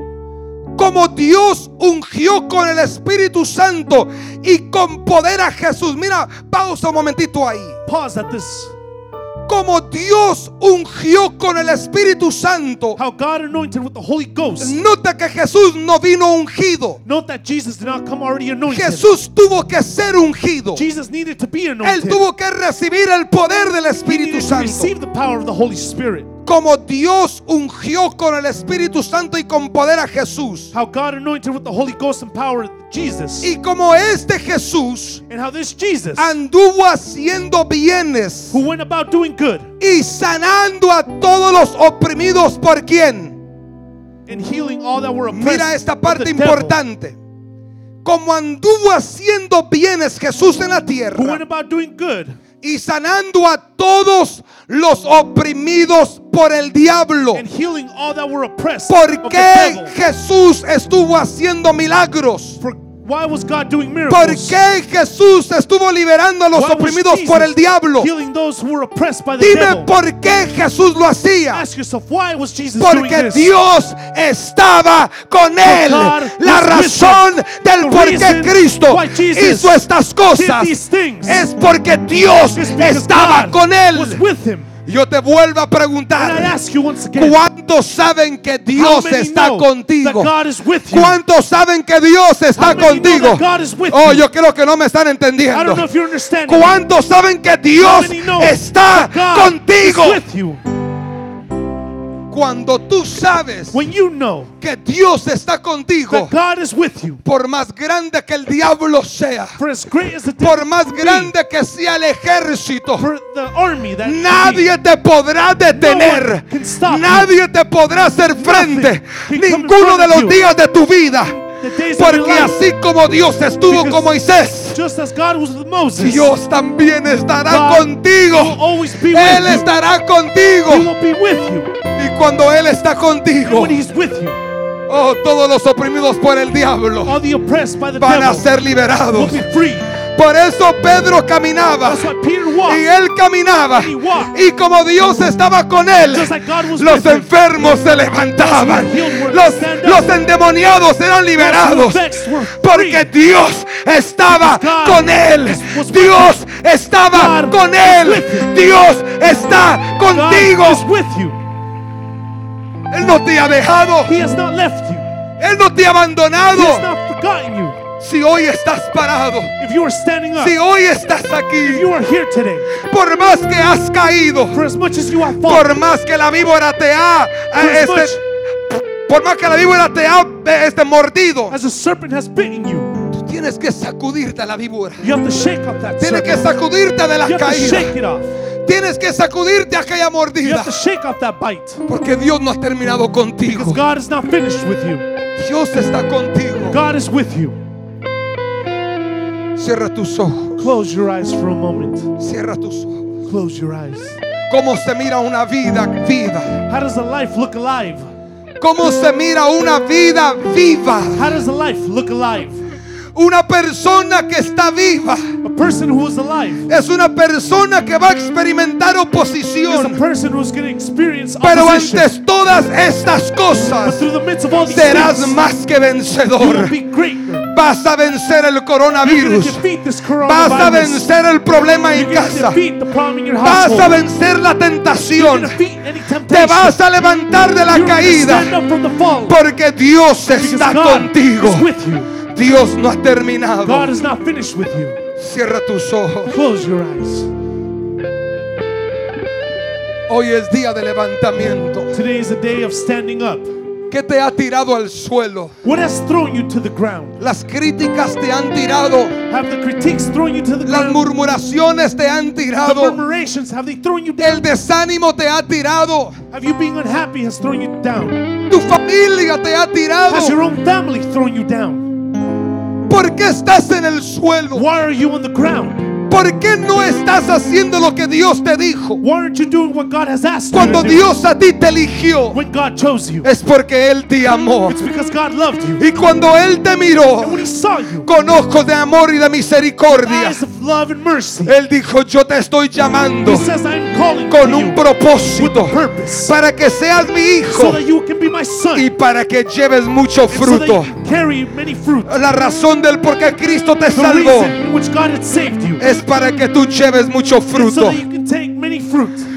Como Dios ungió con el Espíritu Santo y con poder a Jesús. Mira, pausa un momentito ahí. Pause at this. Como Dios ungió con el Espíritu Santo. How God anointed with the Holy Ghost. Nota que Jesús no vino ungido. Note that Jesus did not come already anointed. Jesús tuvo que ser ungido. Jesus needed to be Él anointed. tuvo que recibir el poder del Espíritu to Santo. receive the power of the Holy Spirit. Como Dios ungió con el Espíritu Santo y con poder a Jesús. How God anointed with the Holy Ghost and power Jesus. Y como este Jesús And how this Jesus, anduvo haciendo bienes who went about doing good y sanando a todos los oprimidos por quién. and healing all that were oppressed Mira esta parte the devil, importante. Como anduvo haciendo bienes Jesús en la who went tierra about doing good y sanando a todos los oprimidos por el diablo. ¿Por qué. Jesús estuvo haciendo milagros? For why was God doing ¿Por miracles? qué Jesús estuvo liberando a los Why oprimidos Jesus por el diablo? Healing those who were oppressed by the Dime devil. por qué Jesús lo hacía. Ask yourself, why was Jesus doing Porque this? Dios estaba con él. God La razón him. del por qué Cristo hizo estas cosas es porque Dios estaba God con él. Yo te vuelvo a preguntar, ¿cuántos saben que Dios está contigo? ¿Cuántos saben que Dios está contigo? Oh, yo creo que no me están entendiendo. ¿Cuántos saben que Dios está contigo? Cuando tú sabes When you know que Dios está contigo, that God is with you, por más grande que el diablo sea, for as great as the devil por más be, grande que sea el ejército, for the army that he nadie te podrá detener. you. Nadie te podrá hacer frente. Ninguno de los you. días de tu vida. Porque así como Dios estuvo Because con Moisés, Moses, Dios también estará God contigo. Él estará contigo. Cuando Él está contigo, oh, todos los oprimidos por el diablo van a ser liberados. Por eso Pedro caminaba. Y él caminaba. Y como Dios estaba con él, los enfermos se levantaban. Los, los endemoniados eran liberados. Porque. Dios estaba con él. Dios estaba con él. Dios está contigo. Él no te ha dejado. He has not left you. Él no te ha He has abandonado. not forgotten you. Si hoy estás parado. If you are standing up, Si hoy estás if aquí. you are here today, Por más que has caído. for as much as you have Por fallen, más que la víbora te ha este, much por más que la víbora te ha este mordido, as a serpent has bitten you, Tienes que sacudirte la víbora. Tienes que sacudirte de la You have to caída. shake it off. Tienes que sacudirte aquella You mordida. have to shake off that bite. Porque Dios no ha terminado Because contigo. God is not finished with you. Dios está contigo. God is with you. Cierra tus ojos. Close your eyes for a moment. Cierra tus ojos. Close your eyes. ¿Cómo se mira una vida viva? How does a life look alive? ¿Cómo se mira una vida viva? How does a life look alive? Una persona que está viva A person who is alive es una persona que va a experimentar is a oposición. person experience Pero antes todas estas cosas serás things, más que vencedor. Vas a vencer el coronavirus. Vas a vencer el problema en casa. Vas a vencer la tentación. Te vas a levantar de la You're caída. Porque Dios está contigo. Dios no ha terminado. God is not finished with you. Cierra tus ojos. Close your eyes. Hoy es día de levantamiento. Today is a day of standing up. ¿Qué te ha tirado al suelo? What has thrown you to the ground? Las críticas te han tirado. Have the critiques thrown you to the Las ground? murmuraciones te han The tirado. murmurations, have they thrown you down? El desánimo te ha tirado. Have you being unhappy has thrown you down? Tu familia te ha Has your tirado. own family thrown you down? ¿Por qué estás en el suelo? Why are you on the ground? ¿Por qué no estás haciendo lo que Dios te dijo? Why aren't you doing what God has asked Cuando? Dios a ti te eligió, When God chose you. es porque Él te amó. It's because God loved you. Y cuando Él te miró And when He saw you, con ojos de amor y de misericordia, eyes of love and mercy, Él dijo, yo te estoy llamando He says, I'm calling con un propósito with purpose para que seas mi so hijo that you can be my son. y para que lleves mucho so carry many fruit. La razón del por qué Cristo te salvó reason in which God had saved you. es para que tú lleves mucho fruto.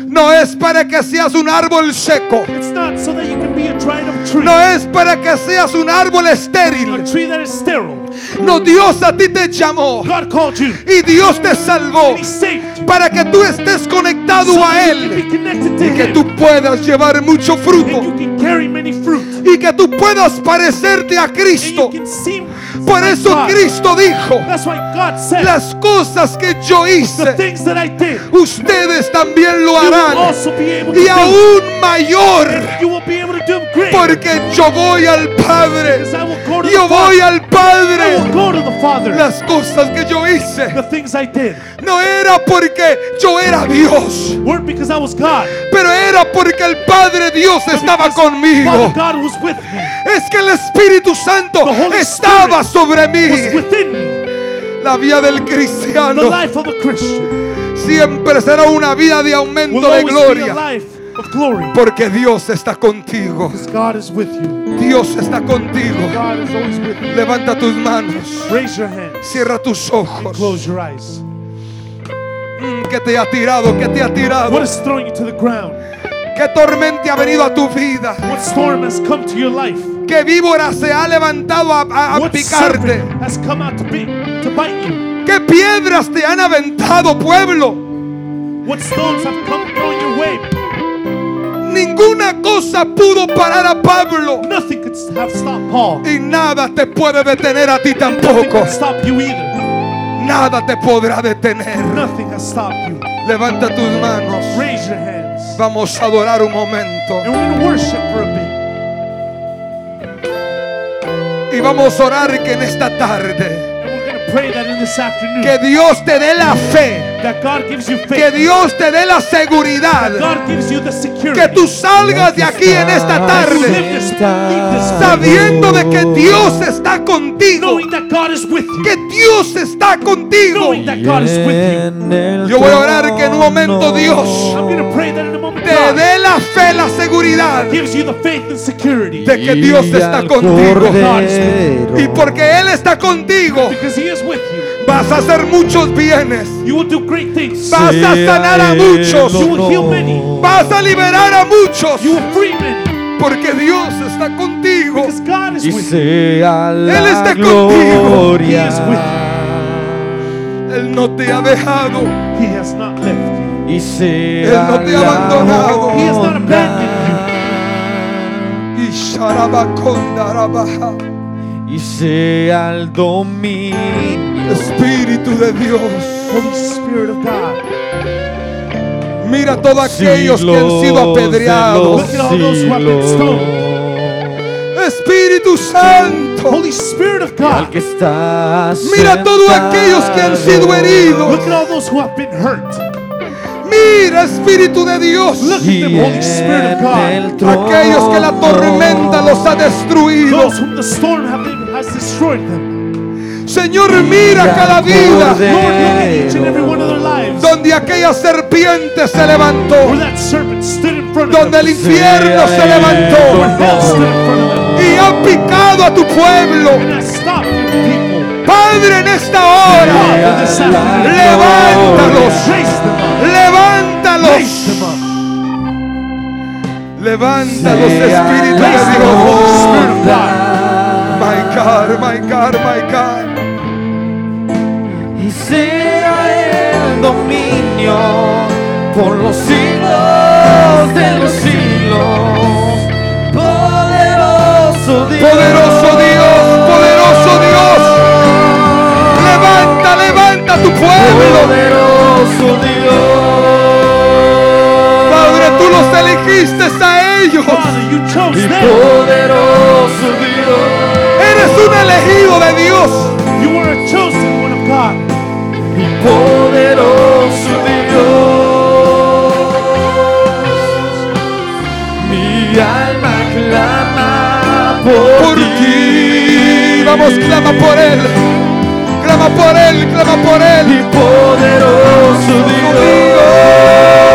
No es para que seas un árbol seco. It's not so that you can be a dried up tree, No es para que seas un árbol estéril. No, Dios a ti te llamó. God called you. Y Dios te salvó. Para que tú estés conectado a Él. y que tú puedas llevar mucho fruto y que tú puedas parecerte a Cristo. Por eso. Cristo dijo, That's why God said las cosas que yo hice, ustedes también lo harán y aún mayor, porque yo voy al Padre, yo voy al Padre. Las cosas que yo hice The things I did no era porque yo era Dios, weren't because I was God. pero era porque el Padre Dios estaba conmigo. Es que el Espíritu Santo Holy estaba sobre mí. La vida del cristiano siempre será una vida de aumento de gloria. Porque Dios está contigo. Dios está contigo. Levanta tus manos. Cierra tus ojos. Mm, ¿Qué te ha tirado? ¿Qué te ha tirado? ¿Qué tormenta ha venido a tu vida? What storm has come to your life? ¿Qué víbora se ha levantado a, a- a picarte? has come out to, be, to bite you? ¿Qué piedras te han aventado, pueblo? What stones have come your way? Ninguna cosa pudo parar a Pablo. Nothing could have stopped Paul. Y nada te puede detener a ti tampoco. stop you either. Nada te podrá detener. Nothing has stopped you. Levanta tus manos. Raise your hands. Vamos a adorar un momento. Y vamos a orar que en esta tarde, que Dios te dé la fe, that God gives you que. Dios te dé la seguridad, God gives you the security. que tú salgas de aquí en esta You tarde sabiendo de que Dios está contigo, knowing that God is with you. que Dios está contigo. Knowing that God is with you. Yo voy a orar que en un momento Dios I'm going to pray that in a moment te God dé la fe, la seguridad gives you the faith and security. de que Dios está contigo. Y porque Él está contigo, You. vas a hacer muchos bienes, You will do great things. vas a sanar a muchos, You will heal many. vas a liberar a muchos, You will free many. porque Dios está contigo. Because God is y with you. sea Él la está contigo. He is Él no te ha dejado, He has not left you. y Él sea no te ha abandonado. He has not abandoned y Sharabakonda Rabaja. y y sea el dominio. Espíritu de Dios. Holy Spirit of God. Mira a todos aquellos que han sido apedreados. los Look at all those who have been siglos. Espíritu Santo. Holy Spirit of al God. que está Mira a todos aquellos que han sido heridos. Look at all those who have been hurt. Mira, Espíritu de Dios. Look at them, Holy Spirit of God. Aquellos que la tormenta los ha destruido. Those whom the storm have been, has destroyed them. Señor, mira cada vida Lord, look at each and every one of their lives. donde aquella serpiente se levantó, Where that serpent stood in front of donde el infierno se levantó y ha picado a tu pueblo. Padre, en esta hora, levántalos, Raise them up. levántalos, Raise them up. levántalos, Espíritu Raise de Dios. My God, my God, my God. Sea el dominio por los siglos de los siglos. Poderoso Dios. Poderoso Dios, poderoso Dios. Levanta, levanta tu pueblo. Poderoso Dios. Padre, tú los elegiste a ellos. Y poderoso Dios. Eres un elegido de Dios. Y poderoso Dios. Mi alma clama por, Por ti. Vamos, clama por él. Clama por él, clama por Mi él. poderoso Dios.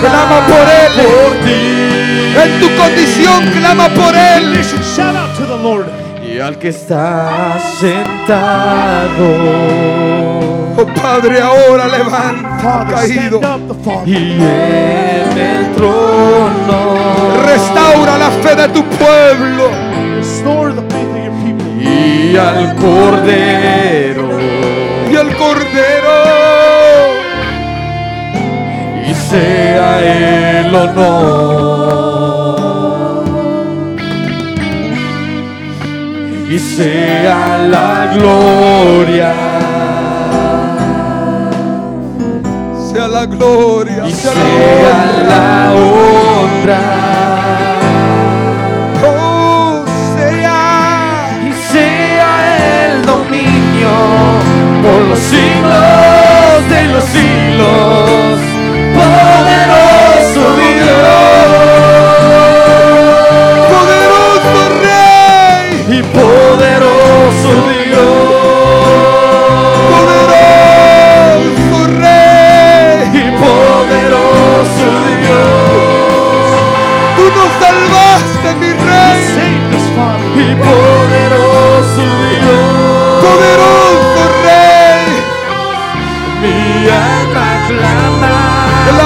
Clama, por él. por ti. En tu condición, clama por él. Nation, shout out to the Lord. y al que está sentado Oh Padre, ahora levanta Father, caído. up y en el trono Restaura la fe de tu pueblo. Restore the faith of your people. y al cordero Y el cordero. Sea el honor y sea la gloria Sea la gloria. y Sea sea la honra Oh, sea. y sea el dominio por los siglos de los siglos. Poderoso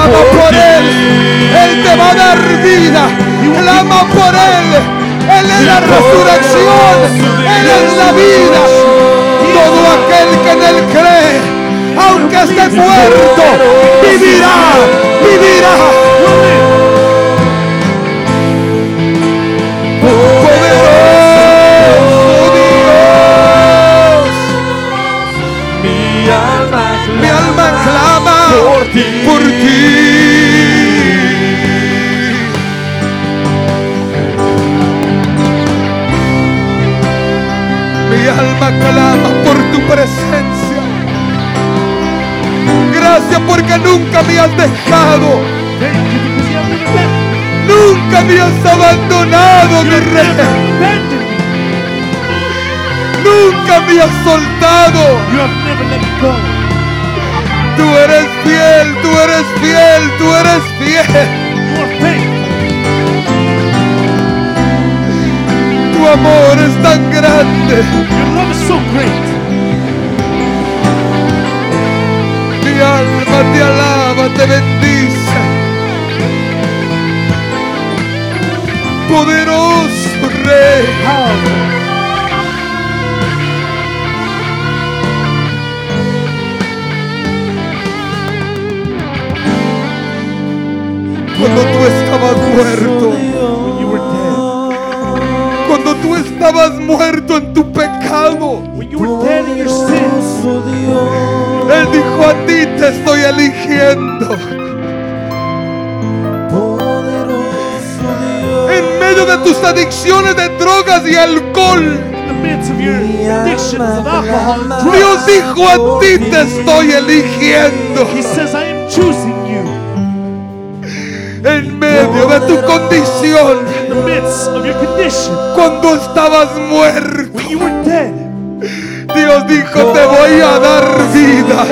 Clama por. Él. Él te va a dar vida. Clama por Él. Él es la resurrección. Él es la vida. Todo aquel que en Él cree, aunque esté muerto, vivirá. Vivirá. Por ti. Mi alma clama por tu presencia. Gracias porque nunca me has dejado. Nunca me has abandonado, mi rey. Nunca me has soltado. Tú eres fiel, tú eres fiel, tú eres fiel. You are faithful. Tu amor es tan grande. Your love is so great. Mi alma te alaba, te bendice. Poderoso Rey. Estabas muerto, When you were dead. cuando tú estabas muerto en tu pecado, When you were dead in your sins. Él dijo a ti te estoy eligiendo. En medio de tus adicciones de drogas y alcohol, In the midst of your addictions of alcohol and drugs. Dios dijo a ti te estoy eligiendo. Medio de tu condición, In the midst of your condition. cuando estabas muerto, When you were dead. Dios dijo te voy a dar vida.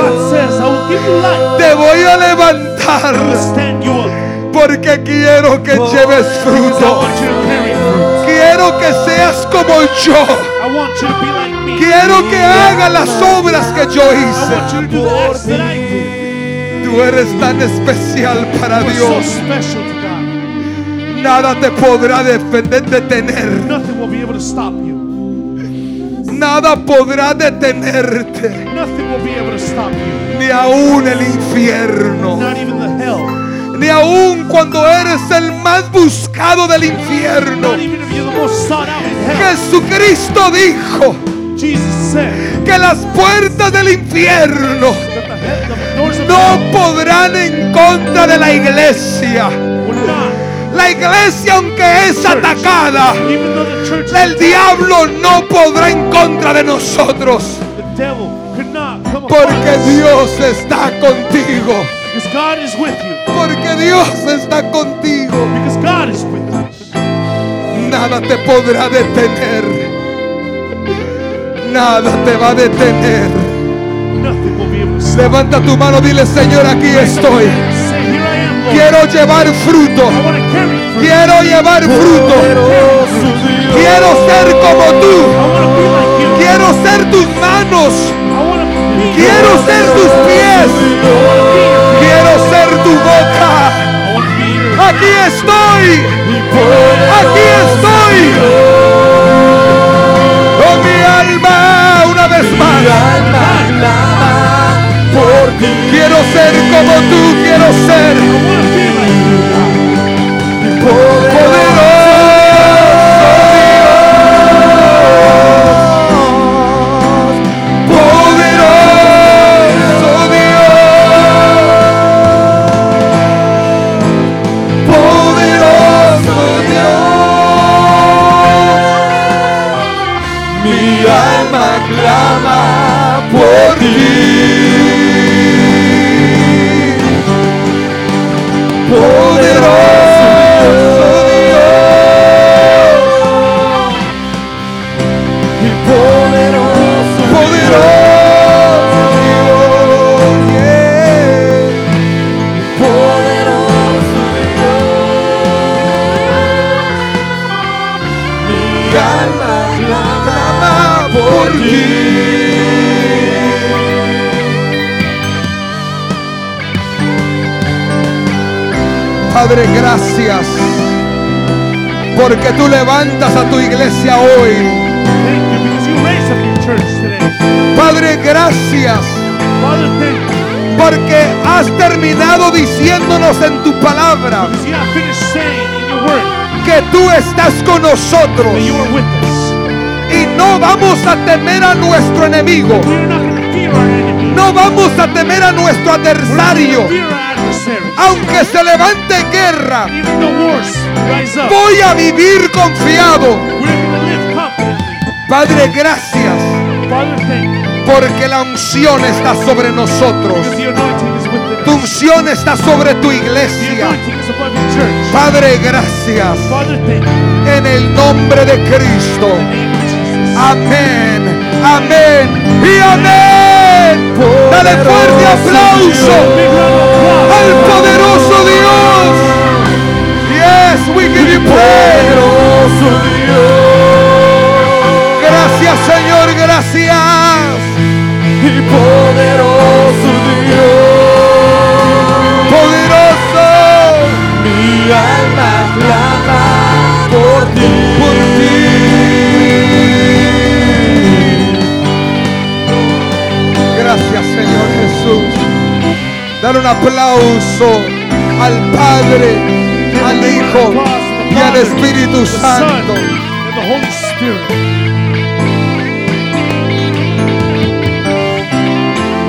Te voy a levantar porque quiero que lleves Because I fruto. want you to carry fruit. Quiero que seas como yo. I want you to be like me. Quiero que haga las obras que yo hice. Tú eres tan especial para Dios. Nada te podrá defender, detener. Nothing will be able to stop you. Nada podrá detenerte. Nothing will be able to stop you. Ni aún el infierno. Not even the hell. Ni aún cuando eres el más buscado del infierno. Jesucristo dijo que las puertas del infierno no podrán en contra de la iglesia. La iglesia, aunque es atacada, el diablo no podrá en contra de nosotros. Porque. Dios está contigo. Porque Dios está contigo. Nada te podrá detener. Nada te va a detener. Levanta tu mano, dile Señor, aquí estoy. Quiero llevar fruto. Quiero llevar fruto. Quiero ser como tú. Quiero ser tus manos. Quiero ser tus pies. Quiero ser tu boca. Aquí estoy. Aquí estoy. Oh mi alma, una vez más. Quiero ser como tú, quiero ser Porque tú levantas a tu iglesia hoy. Padre, gracias. Porque has terminado diciéndonos en tu palabra que tú estás con nosotros. Y no vamos a temer a nuestro enemigo. No vamos a temer a nuestro adversario. Aunque se levante guerra, Voy a vivir confiado. we're going to live confidently. Padre, gracias. Father, thank you Porque la unción está sobre nosotros. because the anointing is within Tu us. unción está sobre tu The iglesia. anointing is above your church. Padre, gracias. Father, thank you. En el nombre de Cristo. In the name of Jesus. Amén. Amén. Y amén. Dale fuerte aplauso al poderoso poderoso Dios. Gracias Señor, gracias. Y poderoso Dios. Poderoso. Mi alma clama por ti. Por ti. Gracias Señor Jesús. Dar un aplauso al Padre, al Hijo y al Espíritu Santo.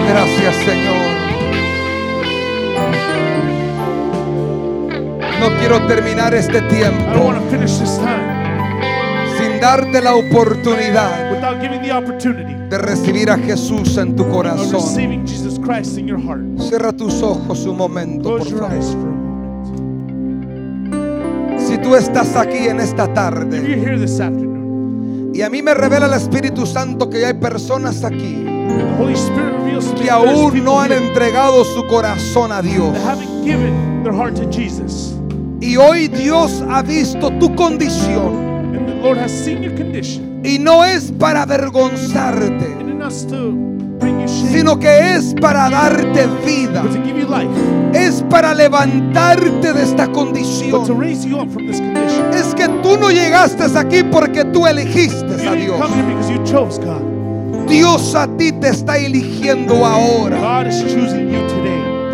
Gracias Señor. No quiero terminar este tiempo sin darte la oportunidad de recibir a Jesús en tu corazón. Cierra tus ojos un momento, por favor. Tú estás aquí en esta tarde. You're here this afternoon, y a mí me revela el Espíritu Santo que hay personas aquí que aún no han entregado su corazón a Dios. Y hoy Dios ha visto tu condición. And the Lord has seen your condition, y no es para avergonzarte, sino que es para darte vida, es para levantarte de esta condición. Es que tú no llegaste aquí porque tú elegiste a Dios. Dios a ti te está eligiendo ahora.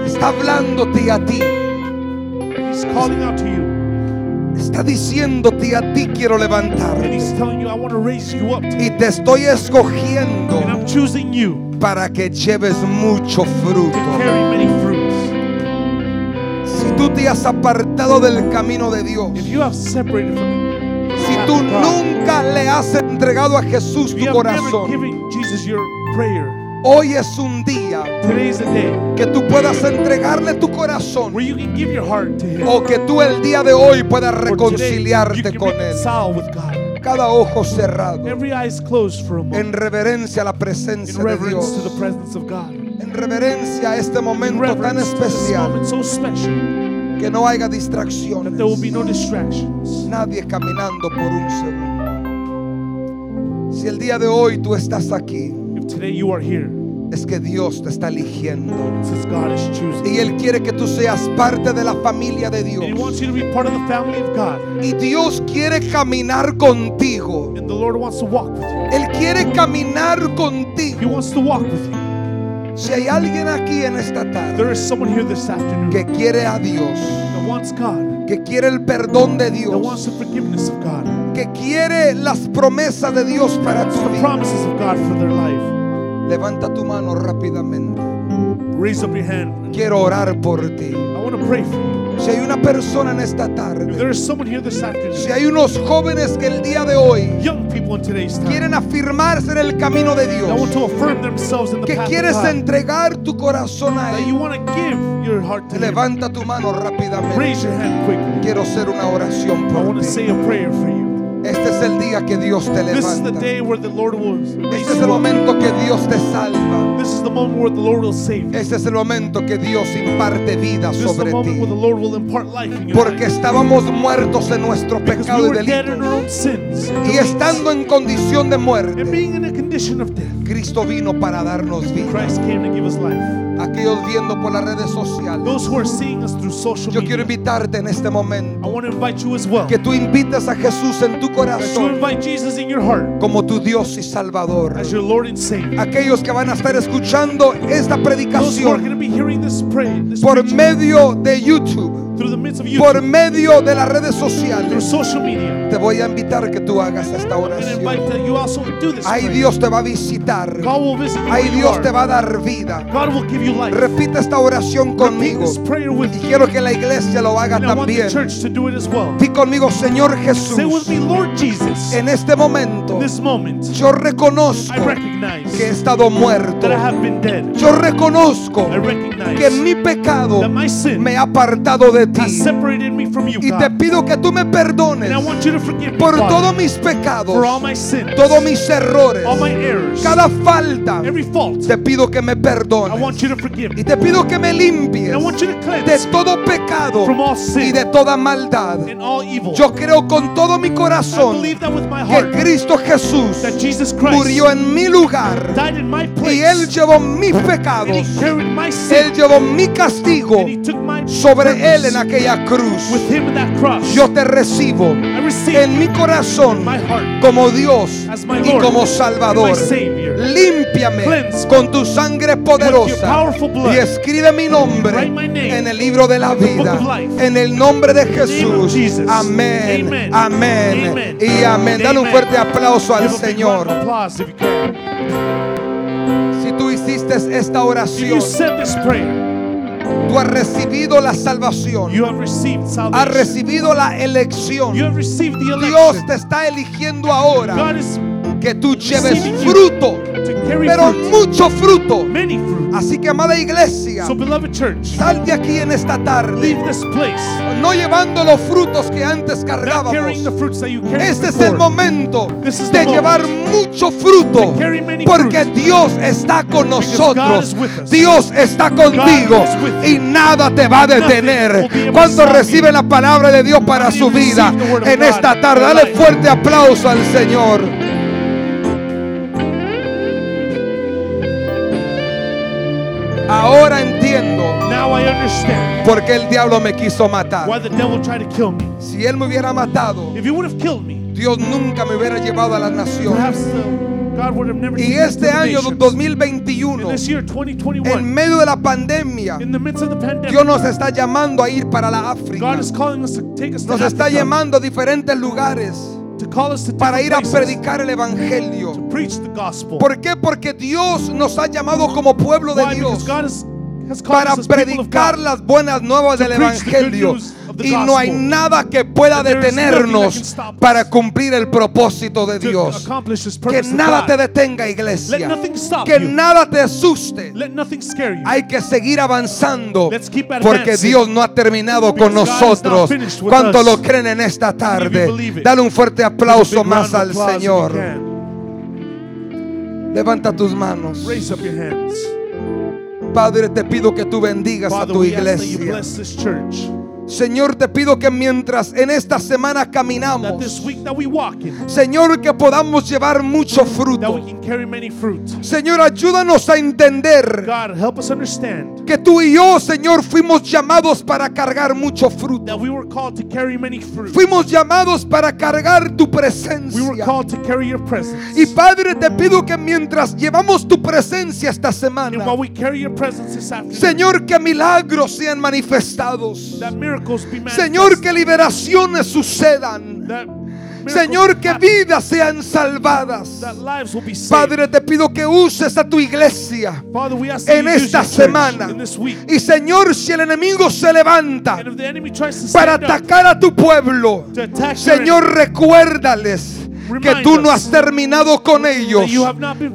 Está hablándote a ti. He's calling out to you, Está diciéndote a ti quiero today. Y te estoy escogiendo Para que lleves mucho to fruto. Si tú te has apartado del camino de Dios, si tú nunca le has entregado a Jesús tu corazón, hoy es un día que tú puedas entregarle tu corazón o que tú el día de hoy puedas reconciliarte con Él. Cada ojo cerrado, Every eye is closed for a en moment. reverencia a la In presencia de reverence to Dios, the presence of God. en reverencia a este In momento tan reverence to this especial, moment so special que no haya that distracciones, there will be no distractions. nadie caminando por un segundo. Si el día de hoy tú estás aquí, If today you are here, es que Dios te está eligiendo. Y Él quiere que tú seas parte de la familia de Dios. Y Dios quiere caminar contigo. Él quiere caminar contigo. Si hay alguien aquí en esta tarde There is someone here this afternoon que quiere a Dios, that wants God, que quiere el perdón de that wants Dios, the forgiveness of God, que quiere las promesas de Dios para tu vida. Levanta tu mano rápidamente. Raise up your hand. Quiero orar por ti. I want to pray for you. Si hay una persona en esta If there tarde, is someone here this afternoon, si hay unos jóvenes que el día de hoy young people in today's time, quieren afirmarse en el camino de that want Dios, to affirm themselves in the que path quieres of God, entregar tu corazón a that you Él, want to give your heart to Him, levanta tu mano rápidamente. raise your hand quickly. Quiero hacer una oración I por want to ti. say a prayer for you. Este es el día que Dios te This is the levanta. day where the Lord will raise Este es el momento que Dios te salva. This is the moment where the Lord will save you. Este es el momento que Dios imparte vida sobre moment where the ti. Lord will impart life in your Porque estábamos muertos en nuestro pecado we y were dead in our delito. own sins. and Y estando en condición de muerte, being in a condition of death, Cristo vino para darnos vida. Aquellos viendo por las redes sociales, Those who are seeing us through social yo quiero invitarte en este I momento want to invite you as well. que tú invites a Jesús en tu corazón invite Jesus in your heart como tu Dios y Salvador. as your Lord and Savior. Aquellos que van a estar escuchando esta Those who are going predicación be this this por preaching medio de YouTube, por medio de las redes sociales, te voy a invitar que tú hagas esta oración. Ahí. Dios te va a visitar. Ahí Dios te va a dar vida. Repite esta oración conmigo. Y quiero que la iglesia lo haga también. Di conmigo, Señor Jesús, en este momento yo reconozco que he estado muerto. Yo reconozco que mi pecado me ha apartado de ti. separated me from you, Y te pido que tú me perdones me, por todos mis for all pecados, my sins, todos mis errores, all my errors, cada falta. fault. Te pido que me I perdones. want you to forgive me. Y te pido que me limpies de todo pecado y de toda maldad. Yo creo con todo mi I corazón que Cristo Jesús murió en mi lugar y Él llevó mis pecados, Él llevó mi castigo sobre Él en aquella cruz. with Him in that cross. Yo te recibo en mi corazón como Dios y como Salvador. Límpiame con tu sangre poderosa y escribe mi nombre en el libro de la vida. En el nombre de Jesús. Amén. Amén. Y amén. Dale un fuerte aplauso al Señor. Si tú hiciste esta oración, tú has recibido la salvación. you have received Has recibido la You elección. have received the Dios te está eligiendo ahora God is que tú lleves fruto, pero mucho fruto. Así que, amada iglesia, sal de aquí en esta tarde, no llevando los frutos que antes cargábamos. Este es el momento de llevar mucho fruto, porque. Dios está con nosotros. Dios está contigo y nada te va a detener. will be able to Cuando stop recibe you? la palabra de Dios para su vida en esta tarde, dale fuerte aplauso al Señor. Understand por qué el diablo me quiso matar. why the devil tried to kill me. Si él me hubiera matado, If he would have killed me, Dios nunca me hubiera llevado a las naciones. perhaps uh, God would have never Y taken me to este the año nations. 2021, In this year en 2021, medio de la pandemia, in the midst of the pandemic, Dios nos está llamando a ir para la África. God is calling us to take us to Nos está Africa, llamando a diferentes lugares to call us to para ir a different places, predicar el Evangelio. to preach the gospel. ¿Por qué? Porque Dios nos ha llamado como pueblo de Why? Dios God has para predicar las buenas nuevas del Evangelio. Y no hay nada que pueda detenernos para cumplir el propósito de Dios. Que nada te detenga, iglesia. Que nada te asuste. Hay que seguir avanzando porque. Dios no ha terminado con nosotros. ¿Cuánto lo creen en esta tarde? Dale un fuerte aplauso más al Señor. Levanta tus manos. Padre, te pido que tú bendigas a tu iglesia. Señor, te pido que mientras en esta semana caminamos, we in, Señor, que podamos llevar mucho that we fruto. can carry many fruit. Señor, ayúdanos a entender God, help us understand que tú y yo, Señor, fuimos llamados para cargar mucho fruto. that we were called to carry many fruit. Fuimos llamados para cargar tu We were presencia. called to carry your presence. Y Padre, te pido que mientras llevamos tu presencia esta semana, we Señor, que milagros sean manifestados. that. Señor, que liberaciones sucedan. Señor, que vidas sean salvadas. Padre, te pido que uses a tu iglesia en esta semana. Y Señor, si el enemigo se levanta para atacar a tu pueblo, Señor, recuérdales que tú no has terminado con ellos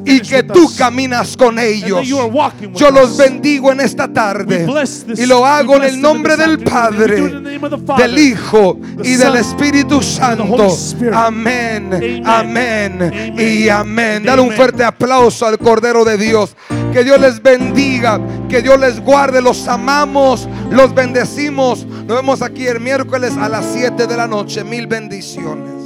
y que tú caminas con ellos. Yo los bendigo en esta tarde y lo hago en el nombre del Padre, del Hijo y del Espíritu Santo. Amén, amén y amén. Dale un fuerte aplauso al Cordero de Dios. Que Dios les bendiga, que Dios les guarde. Los amamos, los bendecimos. Nos vemos aquí el miércoles a las 7 de la noche. Mil bendiciones.